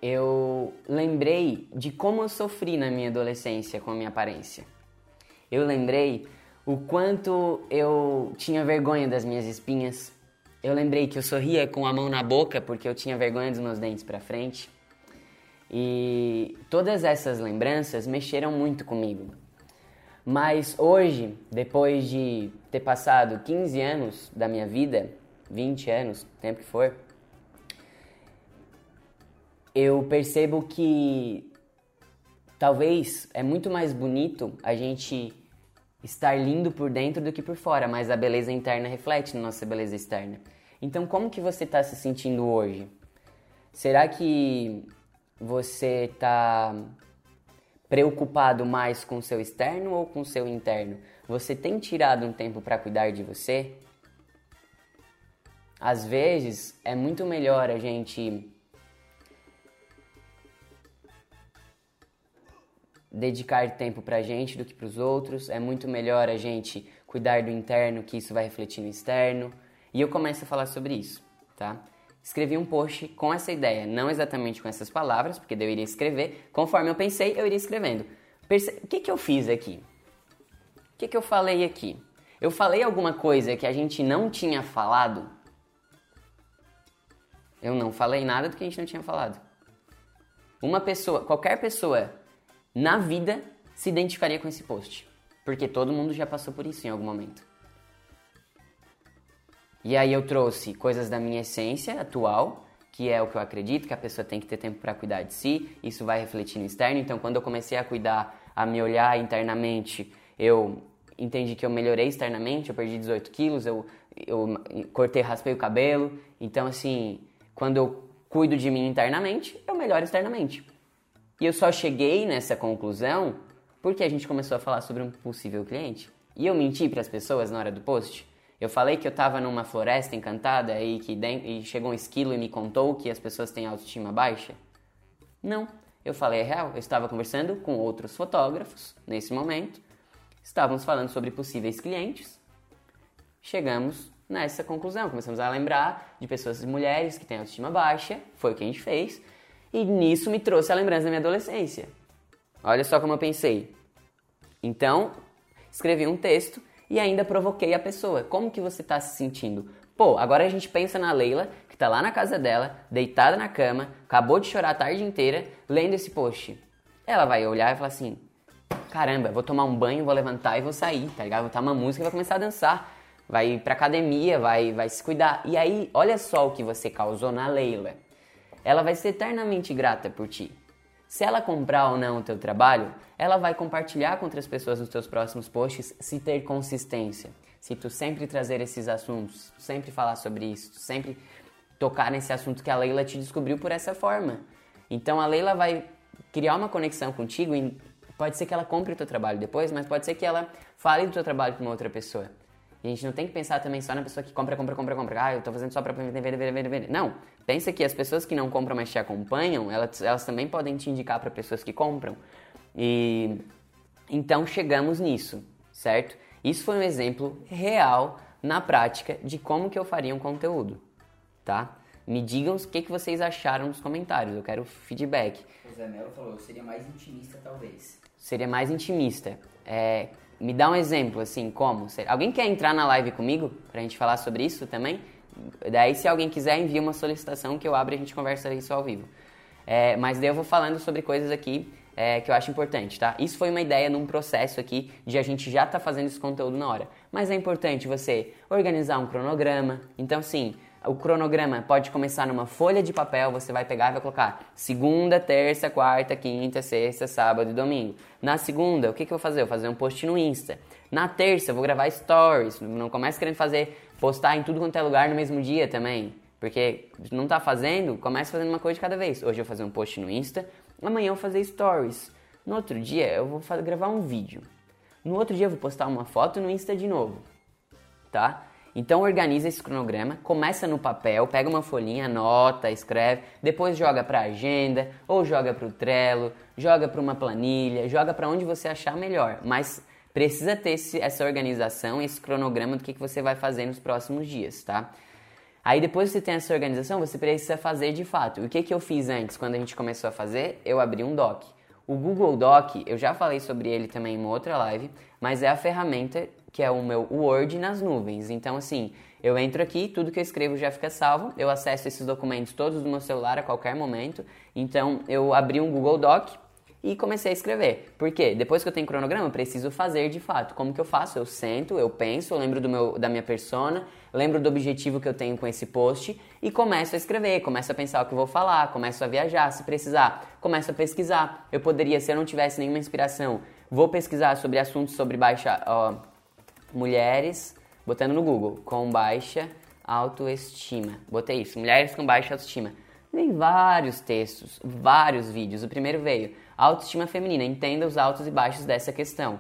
eu lembrei de como eu sofri na minha adolescência com a minha aparência eu lembrei o quanto eu tinha vergonha das minhas espinhas. Eu lembrei que eu sorria com a mão na boca porque eu tinha vergonha dos meus dentes para frente. E todas essas lembranças mexeram muito comigo. Mas hoje, depois de ter passado 15 anos da minha vida, 20 anos, tempo que for, eu percebo que talvez é muito mais bonito a gente estar lindo por dentro do que por fora, mas a beleza interna reflete na nossa beleza externa. Então, como que você está se sentindo hoje? Será que você está preocupado mais com o seu externo ou com o seu interno? Você tem tirado um tempo para cuidar de você? Às vezes é muito melhor a gente dedicar tempo pra gente do que para os outros. É muito melhor a gente cuidar do interno, que isso vai refletir no externo. E eu começo a falar sobre isso, tá? Escrevi um post com essa ideia, não exatamente com essas palavras, porque eu iria escrever. Conforme eu pensei, eu iria escrevendo. Perce... O que, que eu fiz aqui? O que, que eu falei aqui? Eu falei alguma coisa que a gente não tinha falado? Eu não falei nada do que a gente não tinha falado. Uma pessoa, qualquer pessoa na vida se identificaria com esse post. Porque todo mundo já passou por isso em algum momento. E aí eu trouxe coisas da minha essência atual, que é o que eu acredito, que a pessoa tem que ter tempo para cuidar de si, isso vai refletir no externo. Então, quando eu comecei a cuidar, a me olhar internamente, eu entendi que eu melhorei externamente, eu perdi 18 quilos, eu, eu cortei, raspei o cabelo. Então, assim, quando eu cuido de mim internamente, eu melhoro externamente. E eu só cheguei nessa conclusão porque a gente começou a falar sobre um possível cliente. E eu menti para as pessoas na hora do post. Eu falei que eu estava numa floresta encantada e que e chegou um esquilo e me contou que as pessoas têm autoestima baixa. Não, eu falei a real. Eu estava conversando com outros fotógrafos nesse momento. Estávamos falando sobre possíveis clientes. Chegamos nessa conclusão. Começamos a lembrar de pessoas mulheres que têm autoestima baixa. Foi o que a gente fez. E nisso me trouxe a lembrança da minha adolescência. Olha só como eu pensei. Então, escrevi um texto e ainda provoquei a pessoa. Como que você está se sentindo? Pô, agora a gente pensa na Leila, que está lá na casa dela, deitada na cama, acabou de chorar a tarde inteira, lendo esse post. Ela vai olhar e falar assim: caramba, vou tomar um banho, vou levantar e vou sair, tá ligado? Vou botar uma música e vai começar a dançar. Vai pra academia, vai, vai se cuidar. E aí, olha só o que você causou na Leila ela vai ser eternamente grata por ti. Se ela comprar ou não o teu trabalho, ela vai compartilhar com outras pessoas nos teus próximos posts se ter consistência. Se tu sempre trazer esses assuntos, sempre falar sobre isso, sempre tocar nesse assunto que a Leila te descobriu por essa forma. Então a Leila vai criar uma conexão contigo e pode ser que ela compre o teu trabalho depois, mas pode ser que ela fale do teu trabalho com uma outra pessoa. A gente não tem que pensar também só na pessoa que compra, compra, compra, compra. Ah, eu tô fazendo só pra vender, vender, vender, vender. Não. Pensa que as pessoas que não compram, mas te acompanham, elas, elas também podem te indicar para pessoas que compram. E então chegamos nisso, certo? Isso foi um exemplo real na prática de como que eu faria um conteúdo, tá? Me digam o que, que vocês acharam nos comentários, eu quero feedback. O Zé Melo falou, eu seria mais intimista talvez. Seria mais intimista. É, me dá um exemplo, assim, como? Alguém quer entrar na live comigo pra gente falar sobre isso também? Daí, se alguém quiser, envia uma solicitação que eu abro e a gente conversa isso ao vivo. É, mas daí eu vou falando sobre coisas aqui é, que eu acho importante, tá? Isso foi uma ideia num processo aqui de a gente já tá fazendo esse conteúdo na hora. Mas é importante você organizar um cronograma. Então, sim, o cronograma pode começar numa folha de papel, você vai pegar e vai colocar segunda, terça, quarta, quinta, sexta, sábado e domingo. Na segunda, o que, que eu vou fazer? Eu vou fazer um post no Insta. Na terça, eu vou gravar stories. Não comece querendo fazer, postar em tudo quanto é lugar no mesmo dia também. Porque não tá fazendo, comece fazendo uma coisa de cada vez. Hoje eu vou fazer um post no Insta, amanhã eu vou fazer stories. No outro dia eu vou gravar um vídeo. No outro dia eu vou postar uma foto no Insta de novo. Tá? Então organiza esse cronograma, começa no papel, pega uma folhinha, anota, escreve, depois joga para agenda ou joga para o Trello, joga para uma planilha, joga para onde você achar melhor, mas precisa ter esse, essa organização, esse cronograma do que, que você vai fazer nos próximos dias, tá? Aí depois que você tem essa organização, você precisa fazer de fato. O que, que eu fiz antes, quando a gente começou a fazer? Eu abri um doc. O Google Doc, eu já falei sobre ele também em uma outra live, mas é a ferramenta que é o meu Word nas nuvens. Então, assim, eu entro aqui, tudo que eu escrevo já fica salvo, eu acesso esses documentos todos do meu celular a qualquer momento. Então, eu abri um Google Doc, e comecei a escrever. Por quê? Depois que eu tenho cronograma, eu preciso fazer de fato. Como que eu faço? Eu sento, eu penso, eu lembro do meu, da minha persona, lembro do objetivo que eu tenho com esse post e começo a escrever, começo a pensar o que eu vou falar, começo a viajar, se precisar, começo a pesquisar. Eu poderia, se eu não tivesse nenhuma inspiração, vou pesquisar sobre assuntos sobre baixa ó, mulheres, botando no Google, com baixa autoestima. Botei isso, mulheres com baixa autoestima. Tem vários textos, vários vídeos. O primeiro veio Autoestima feminina. Entenda os altos e baixos dessa questão.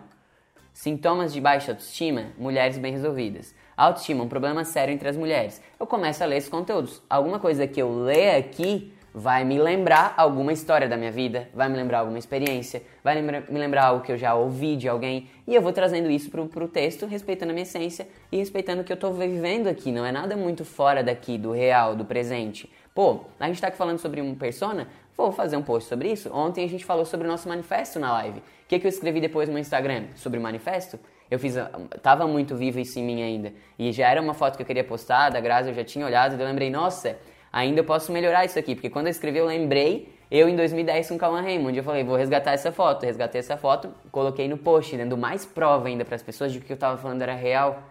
Sintomas de baixa autoestima? Mulheres bem resolvidas. Autoestima, um problema sério entre as mulheres. Eu começo a ler esses conteúdos. Alguma coisa que eu ler aqui vai me lembrar alguma história da minha vida, vai me lembrar alguma experiência, vai me lembrar algo que eu já ouvi de alguém, e eu vou trazendo isso pro, pro texto, respeitando a minha essência e respeitando o que eu tô vivendo aqui. Não é nada muito fora daqui, do real, do presente. Pô, a gente tá aqui falando sobre uma persona, Vou fazer um post sobre isso. Ontem a gente falou sobre o nosso manifesto na live. O que, que eu escrevi depois no meu Instagram? Sobre o manifesto? Eu fiz, tava muito vivo isso em mim ainda. E já era uma foto que eu queria postar, da Graça eu já tinha olhado, e eu lembrei, nossa, ainda posso melhorar isso aqui. Porque quando eu escrevi, eu lembrei, eu em 2010 com o Calma Raymond, eu falei, vou resgatar essa foto. Resgatei essa foto, coloquei no post, dando mais prova ainda para as pessoas de que eu tava falando era real.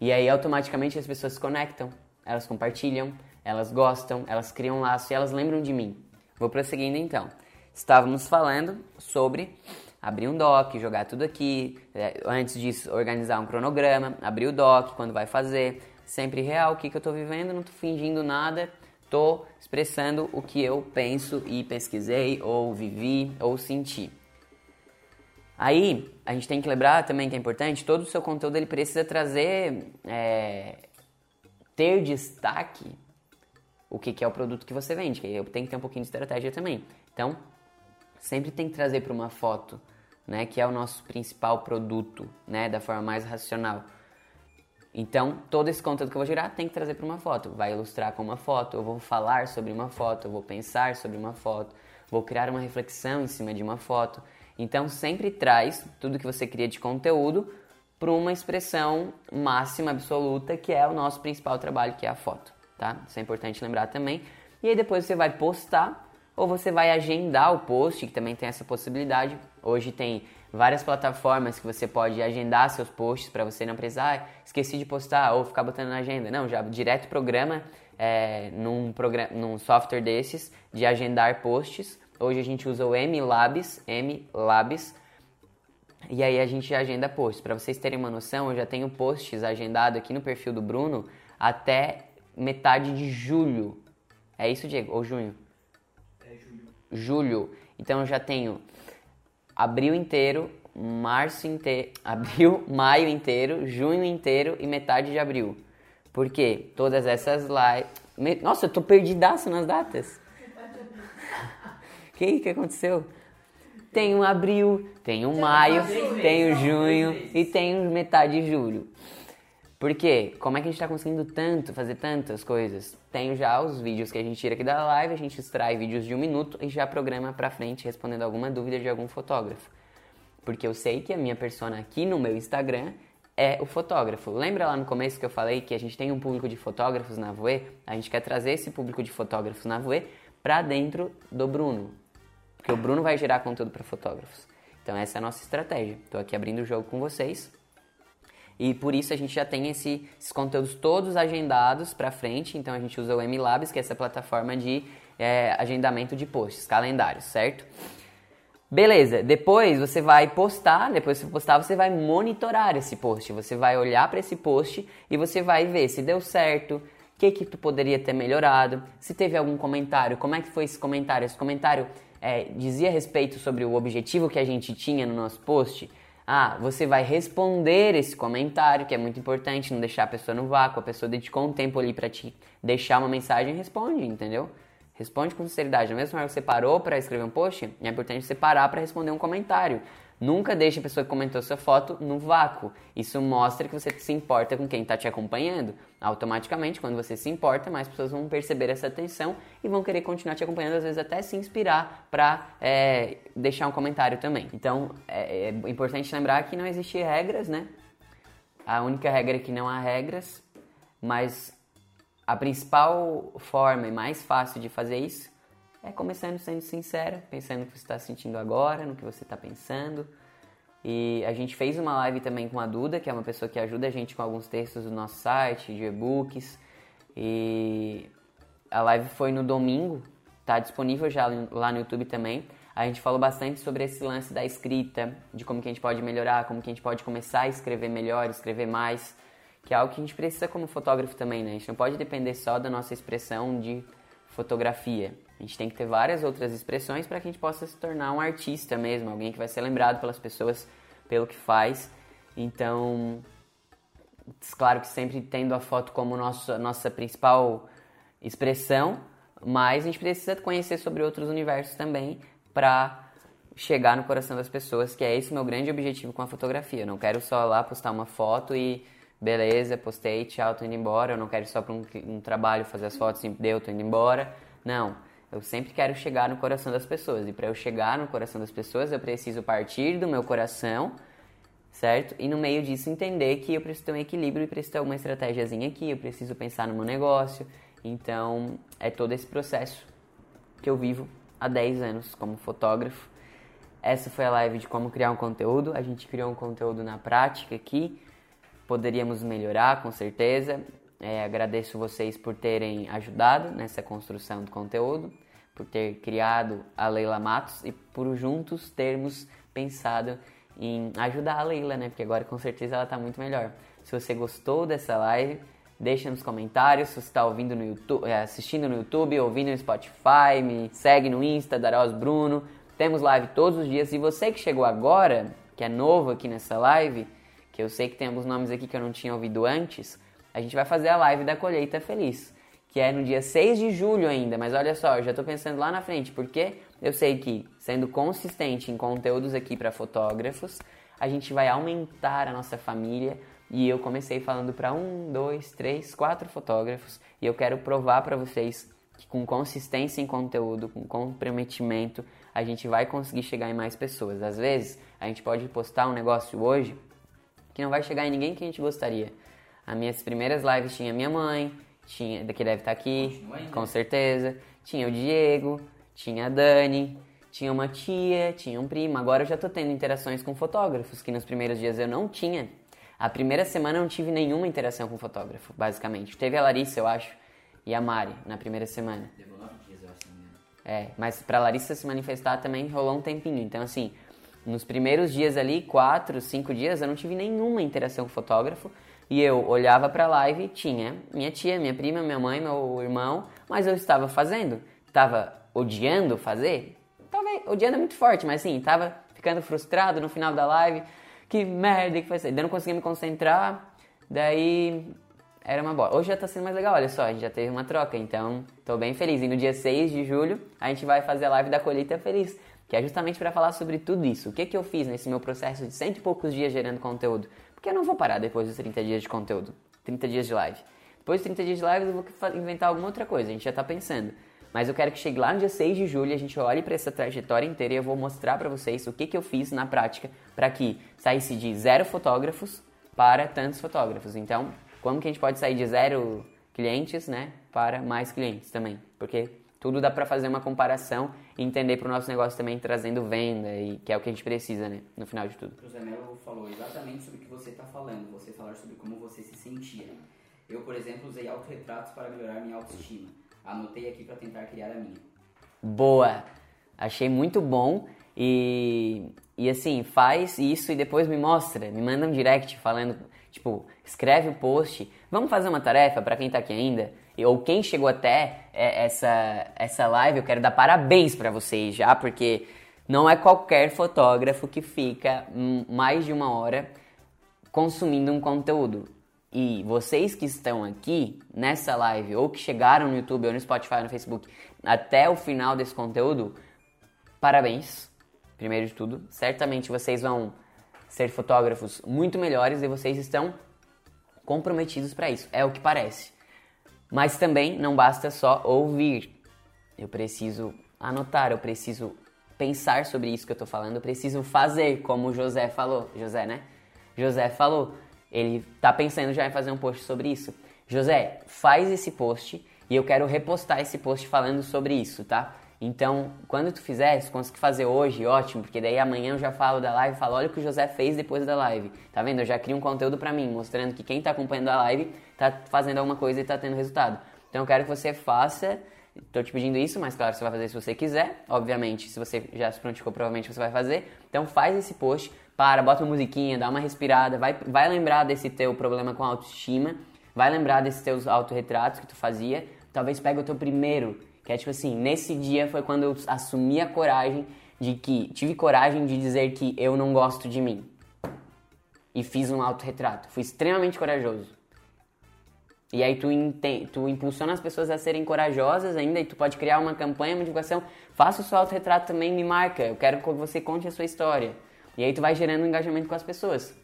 E aí automaticamente as pessoas se conectam, elas compartilham, elas gostam, elas criam um laço e elas lembram de mim. Vou prosseguindo então. Estávamos falando sobre abrir um doc, jogar tudo aqui, é, antes disso organizar um cronograma, abrir o doc, quando vai fazer, sempre real, o que, que eu estou vivendo, não estou fingindo nada, estou expressando o que eu penso e pesquisei, ou vivi, ou senti. Aí, a gente tem que lembrar também que é importante, todo o seu conteúdo ele precisa trazer, é, ter destaque o que, que é o produto que você vende, que tem que ter um pouquinho de estratégia também. Então, sempre tem que trazer para uma foto, né, que é o nosso principal produto, né, da forma mais racional. Então, todo esse conteúdo que eu vou gerar tem que trazer para uma foto. Vai ilustrar com uma foto, eu vou falar sobre uma foto, eu vou pensar sobre uma foto, vou criar uma reflexão em cima de uma foto. Então, sempre traz tudo que você cria de conteúdo para uma expressão máxima, absoluta, que é o nosso principal trabalho, que é a foto tá? Isso é importante lembrar também. E aí depois você vai postar ou você vai agendar o post, que também tem essa possibilidade. Hoje tem várias plataformas que você pode agendar seus posts para você não precisar, ah, esqueci de postar ou ficar botando na agenda. Não, já direto programa é, num, programa, num software desses de agendar posts. Hoje a gente usa o MLabs, MLabs, e aí a gente agenda posts. Para vocês terem uma noção, eu já tenho posts agendado aqui no perfil do Bruno até metade de julho. É isso, Diego? Ou junho? É julho. Julho. Então eu já tenho abril inteiro, março inteiro, abril, maio inteiro, junho inteiro e metade de abril. Por quê? Todas essas lives. Nossa, eu tô perdidaço nas datas. O que, que aconteceu? Tem um abril, tem um maio, tem um junho e tem metade de julho. Por quê? Como é que a gente está conseguindo tanto, fazer tantas coisas? Tenho já os vídeos que a gente tira aqui da live, a gente extrai vídeos de um minuto e já programa pra frente respondendo alguma dúvida de algum fotógrafo. Porque eu sei que a minha persona aqui no meu Instagram é o fotógrafo. Lembra lá no começo que eu falei que a gente tem um público de fotógrafos na Voe? A gente quer trazer esse público de fotógrafos na Voe para dentro do Bruno. Porque o Bruno vai gerar conteúdo para fotógrafos. Então essa é a nossa estratégia. Estou aqui abrindo o jogo com vocês e por isso a gente já tem esse, esses conteúdos todos agendados para frente. Então a gente usa o MLabs, que é essa plataforma de é, agendamento de posts, calendários, certo? Beleza, depois você vai postar, depois que você postar, você vai monitorar esse post. Você vai olhar para esse post e você vai ver se deu certo, o que, que tu poderia ter melhorado, se teve algum comentário, como é que foi esse comentário. Esse comentário é, dizia respeito sobre o objetivo que a gente tinha no nosso post. Ah, você vai responder esse comentário, que é muito importante, não deixar a pessoa no vácuo. A pessoa dedicou um tempo ali para te deixar uma mensagem, responde, entendeu? Responde com sinceridade. Na mesma hora que você parou para escrever um post, é importante você parar para responder um comentário. Nunca deixe a pessoa que comentou sua foto no vácuo. Isso mostra que você se importa com quem está te acompanhando. Automaticamente, quando você se importa, mais pessoas vão perceber essa atenção e vão querer continuar te acompanhando, às vezes até se inspirar para é, deixar um comentário também. Então, é, é importante lembrar que não existem regras, né? A única regra é que não há regras, mas a principal forma e mais fácil de fazer isso é começando sendo sincera, pensando no que você está sentindo agora, no que você está pensando. E a gente fez uma live também com a Duda, que é uma pessoa que ajuda a gente com alguns textos do nosso site, de e-books. E a live foi no domingo, está disponível já lá no YouTube também. A gente falou bastante sobre esse lance da escrita, de como que a gente pode melhorar, como que a gente pode começar a escrever melhor, escrever mais que é algo que a gente precisa como fotógrafo também, né? A gente não pode depender só da nossa expressão de fotografia. A gente tem que ter várias outras expressões para que a gente possa se tornar um artista mesmo, alguém que vai ser lembrado pelas pessoas pelo que faz. Então, claro que sempre tendo a foto como nosso, nossa principal expressão, mas a gente precisa conhecer sobre outros universos também para chegar no coração das pessoas, que é esse meu grande objetivo com a fotografia. Eu não quero só lá postar uma foto e beleza, postei, tchau, tô indo embora. Eu não quero só para um, um, trabalho fazer as fotos e deu, tô indo embora. Não, eu sempre quero chegar no coração das pessoas. E para eu chegar no coração das pessoas, eu preciso partir do meu coração, certo? E no meio disso entender que eu preciso ter um equilíbrio e preciso ter uma estratégiazinha aqui, eu preciso pensar no meu negócio. Então, é todo esse processo que eu vivo há 10 anos como fotógrafo. Essa foi a live de como criar um conteúdo. A gente criou um conteúdo na prática aqui poderíamos melhorar, com certeza. É, agradeço vocês por terem ajudado nessa construção do conteúdo, por ter criado a Leila Matos e por juntos termos pensado em ajudar a Leila, né? Porque agora com certeza ela está muito melhor. Se você gostou dessa live, deixa nos comentários. Se você está ouvindo no YouTube, é, assistindo no YouTube, ouvindo no Spotify, me segue no Insta, Daros Bruno. Temos live todos os dias. E você que chegou agora, que é novo aqui nessa live, que eu sei que tem alguns nomes aqui que eu não tinha ouvido antes, a gente vai fazer a live da colheita feliz, que é no dia 6 de julho ainda, mas olha só, eu já estou pensando lá na frente, porque eu sei que sendo consistente em conteúdos aqui para fotógrafos, a gente vai aumentar a nossa família e eu comecei falando para um, dois, três, quatro fotógrafos e eu quero provar para vocês que com consistência em conteúdo, com comprometimento, a gente vai conseguir chegar em mais pessoas. Às vezes, a gente pode postar um negócio hoje que não vai chegar em ninguém que a gente gostaria. As minhas primeiras lives tinha minha mãe, tinha, que deve estar aqui, com certeza. Tinha o Diego, tinha a Dani, tinha uma tia, tinha um primo. Agora eu já tô tendo interações com fotógrafos, que nos primeiros dias eu não tinha. A primeira semana eu não tive nenhuma interação com fotógrafo, basicamente. Teve a Larissa, eu acho, e a Mari na primeira semana. Levou nove dias, eu acho. Né? É, mas pra Larissa se manifestar também rolou um tempinho. Então, assim, nos primeiros dias ali, quatro, cinco dias, eu não tive nenhuma interação com fotógrafo. E eu olhava para a live, tinha minha tia, minha prima, minha mãe, meu irmão, mas eu estava fazendo. Estava odiando fazer? Talvez, odiando é muito forte, mas sim, estava ficando frustrado no final da live. Que merda que foi isso? Daí não conseguia me concentrar, daí era uma bola. Hoje já tá sendo mais legal, olha só, a gente já teve uma troca, então tô bem feliz. E no dia 6 de julho a gente vai fazer a live da colheita feliz que é justamente para falar sobre tudo isso. O que, que eu fiz nesse meu processo de cento e poucos dias gerando conteúdo? Porque eu não vou parar depois dos 30 dias de conteúdo, 30 dias de live. Depois dos 30 dias de live eu vou inventar alguma outra coisa, a gente já está pensando. Mas eu quero que chegue lá no dia 6 de julho, a gente olhe para essa trajetória inteira e eu vou mostrar para vocês o que, que eu fiz na prática para que saísse de zero fotógrafos para tantos fotógrafos. Então, como que a gente pode sair de zero clientes, né, para mais clientes também? Porque tudo dá para fazer uma comparação e entender para o nosso negócio também trazendo venda, e que é o que a gente precisa, né? No final de tudo. O José Melo falou exatamente sobre o que você está falando, você falar sobre como você se sentia. Eu, por exemplo, usei autorretratos para melhorar minha autoestima. Anotei aqui para tentar criar a minha. Boa! Achei muito bom e, e assim, faz isso e depois me mostra, me manda um direct falando, tipo, escreve o post, vamos fazer uma tarefa para quem está aqui ainda ou quem chegou até é, essa, essa live, eu quero dar parabéns para vocês já, porque não é qualquer fotógrafo que fica mais de uma hora consumindo um conteúdo. E vocês que estão aqui nessa live, ou que chegaram no YouTube, ou no Spotify, ou no Facebook, até o final desse conteúdo, parabéns. primeiro de tudo. Certamente vocês vão ser fotógrafos muito melhores e vocês estão comprometidos para isso. É o que parece. Mas também não basta só ouvir. Eu preciso anotar, eu preciso pensar sobre isso que eu tô falando, eu preciso fazer, como José falou. José, né? José falou. Ele tá pensando já em fazer um post sobre isso. José, faz esse post e eu quero repostar esse post falando sobre isso, tá? Então, quando tu fizer, se conseguir fazer hoje, ótimo, porque daí amanhã eu já falo da live, falo, olha o que o José fez depois da live. Tá vendo? Eu já crio um conteúdo pra mim, mostrando que quem tá acompanhando a live tá fazendo alguma coisa e tá tendo resultado. Então eu quero que você faça, tô te pedindo isso, mas claro, você vai fazer se você quiser, obviamente, se você já se prontificou, provavelmente você vai fazer. Então faz esse post, para, bota uma musiquinha, dá uma respirada, vai, vai lembrar desse teu problema com autoestima, vai lembrar desses teus autorretratos que tu fazia, talvez pega o teu primeiro que é tipo assim, nesse dia foi quando eu assumi a coragem de que. Tive coragem de dizer que eu não gosto de mim. E fiz um autorretrato. Fui extremamente corajoso. E aí tu, tu impulsiona as pessoas a serem corajosas ainda e tu pode criar uma campanha, uma divulgação. Faça o seu autorretrato também, me marca. Eu quero que você conte a sua história. E aí tu vai gerando engajamento com as pessoas.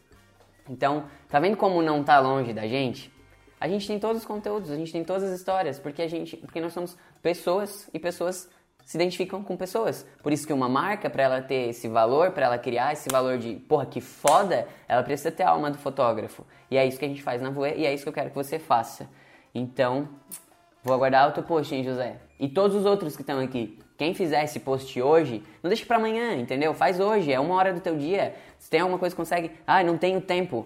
Então, tá vendo como não tá longe da gente? A gente tem todos os conteúdos, a gente tem todas as histórias, porque a gente, porque nós somos pessoas e pessoas se identificam com pessoas. Por isso que uma marca, para ela ter esse valor, para ela criar esse valor de, porra, que foda, ela precisa ter a alma do fotógrafo. E é isso que a gente faz na Voe e é isso que eu quero que você faça. Então, vou aguardar o teu post, hein, José? E todos os outros que estão aqui. Quem fizer esse post hoje, não deixe para amanhã, entendeu? Faz hoje, é uma hora do teu dia. Se tem alguma coisa que consegue, ah, não tenho tempo.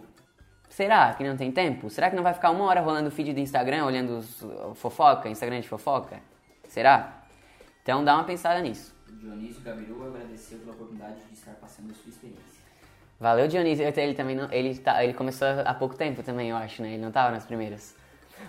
Será que não tem tempo? Será que não vai ficar uma hora rolando o feed do Instagram, olhando os, fofoca, Instagram de fofoca? Será? Então dá uma pensada nisso. Dionísio Gabiru agradeceu pela oportunidade de estar passando a sua experiência. Valeu, Dionísio. Ele também não, ele, tá, ele começou há pouco tempo também, eu acho, né? Ele não estava nas primeiras.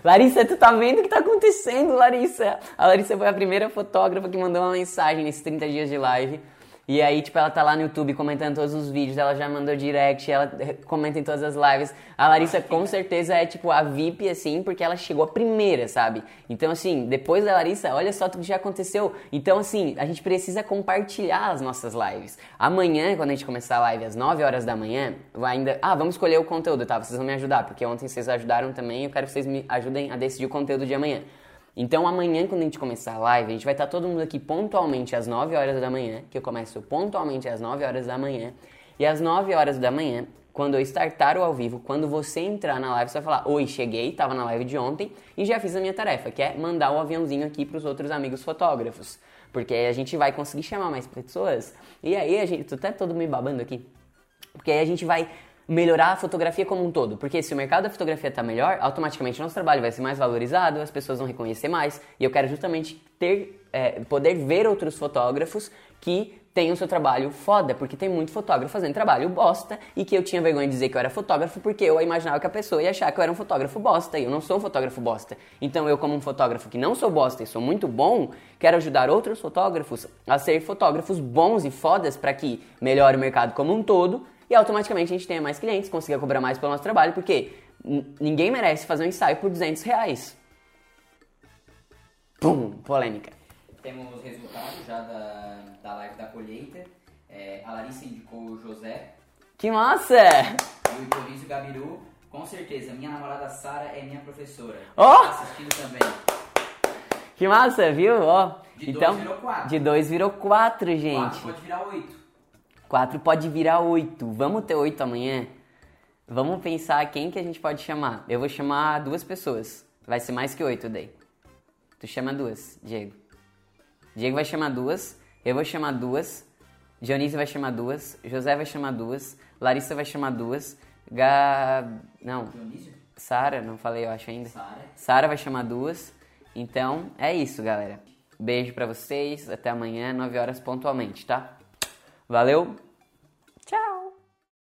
Larissa, tu tá vendo o que tá acontecendo, Larissa? A Larissa foi a primeira fotógrafa que mandou uma mensagem nesses 30 dias de live e aí, tipo, ela tá lá no YouTube comentando todos os vídeos, ela já mandou direct, ela comenta em todas as lives. A Larissa com certeza é, tipo, a VIP, assim, porque ela chegou a primeira, sabe? Então, assim, depois da Larissa, olha só tudo que já aconteceu. Então, assim, a gente precisa compartilhar as nossas lives. Amanhã, quando a gente começar a live às 9 horas da manhã, vai ainda. Ah, vamos escolher o conteúdo, tá? Vocês vão me ajudar, porque ontem vocês ajudaram também, eu quero que vocês me ajudem a decidir o conteúdo de amanhã. Então amanhã, quando a gente começar a live, a gente vai estar todo mundo aqui pontualmente às 9 horas da manhã, que eu começo pontualmente às 9 horas da manhã. E às 9 horas da manhã, quando eu startar o ao vivo, quando você entrar na live, você vai falar: Oi, cheguei, tava na live de ontem e já fiz a minha tarefa, que é mandar o aviãozinho aqui para os outros amigos fotógrafos. Porque aí a gente vai conseguir chamar mais pessoas. E aí a gente. Tu tá todo me babando aqui. Porque aí a gente vai melhorar a fotografia como um todo. Porque se o mercado da fotografia está melhor, automaticamente o nosso trabalho vai ser mais valorizado, as pessoas vão reconhecer mais. E eu quero justamente ter, é, poder ver outros fotógrafos que o seu trabalho foda, porque tem muito fotógrafo fazendo trabalho bosta e que eu tinha vergonha de dizer que eu era fotógrafo porque eu imaginava que a pessoa ia achar que eu era um fotógrafo bosta e eu não sou um fotógrafo bosta. Então eu, como um fotógrafo que não sou bosta e sou muito bom, quero ajudar outros fotógrafos a ser fotógrafos bons e fodas para que melhore o mercado como um todo e automaticamente a gente tenha mais clientes, consiga cobrar mais pelo nosso trabalho, porque ninguém merece fazer um ensaio por 200 reais. Pum, polêmica. Temos resultados já da, da live da colheita. É, a Larissa indicou o José. Que massa! E o Dionísio Gabiru. Com certeza, minha namorada Sara é minha professora. Oh! Tá assistindo também. Que massa, viu? Ó, de então, dois virou quatro. De 2 virou 4, gente. Quatro pode virar oito. 4 pode virar 8. Vamos ter 8 amanhã? Vamos pensar quem que a gente pode chamar. Eu vou chamar duas pessoas. Vai ser mais que 8 daí. Tu chama duas, Diego. Diego vai chamar duas. Eu vou chamar duas. Dionísio vai chamar duas. José vai chamar duas. Larissa vai chamar duas. Não. Dionísio? Sara, não falei eu acho ainda. Sara. Sara vai chamar duas. Então, é isso, galera. Beijo pra vocês. Até amanhã, 9 horas pontualmente, tá? Valeu! Tchau!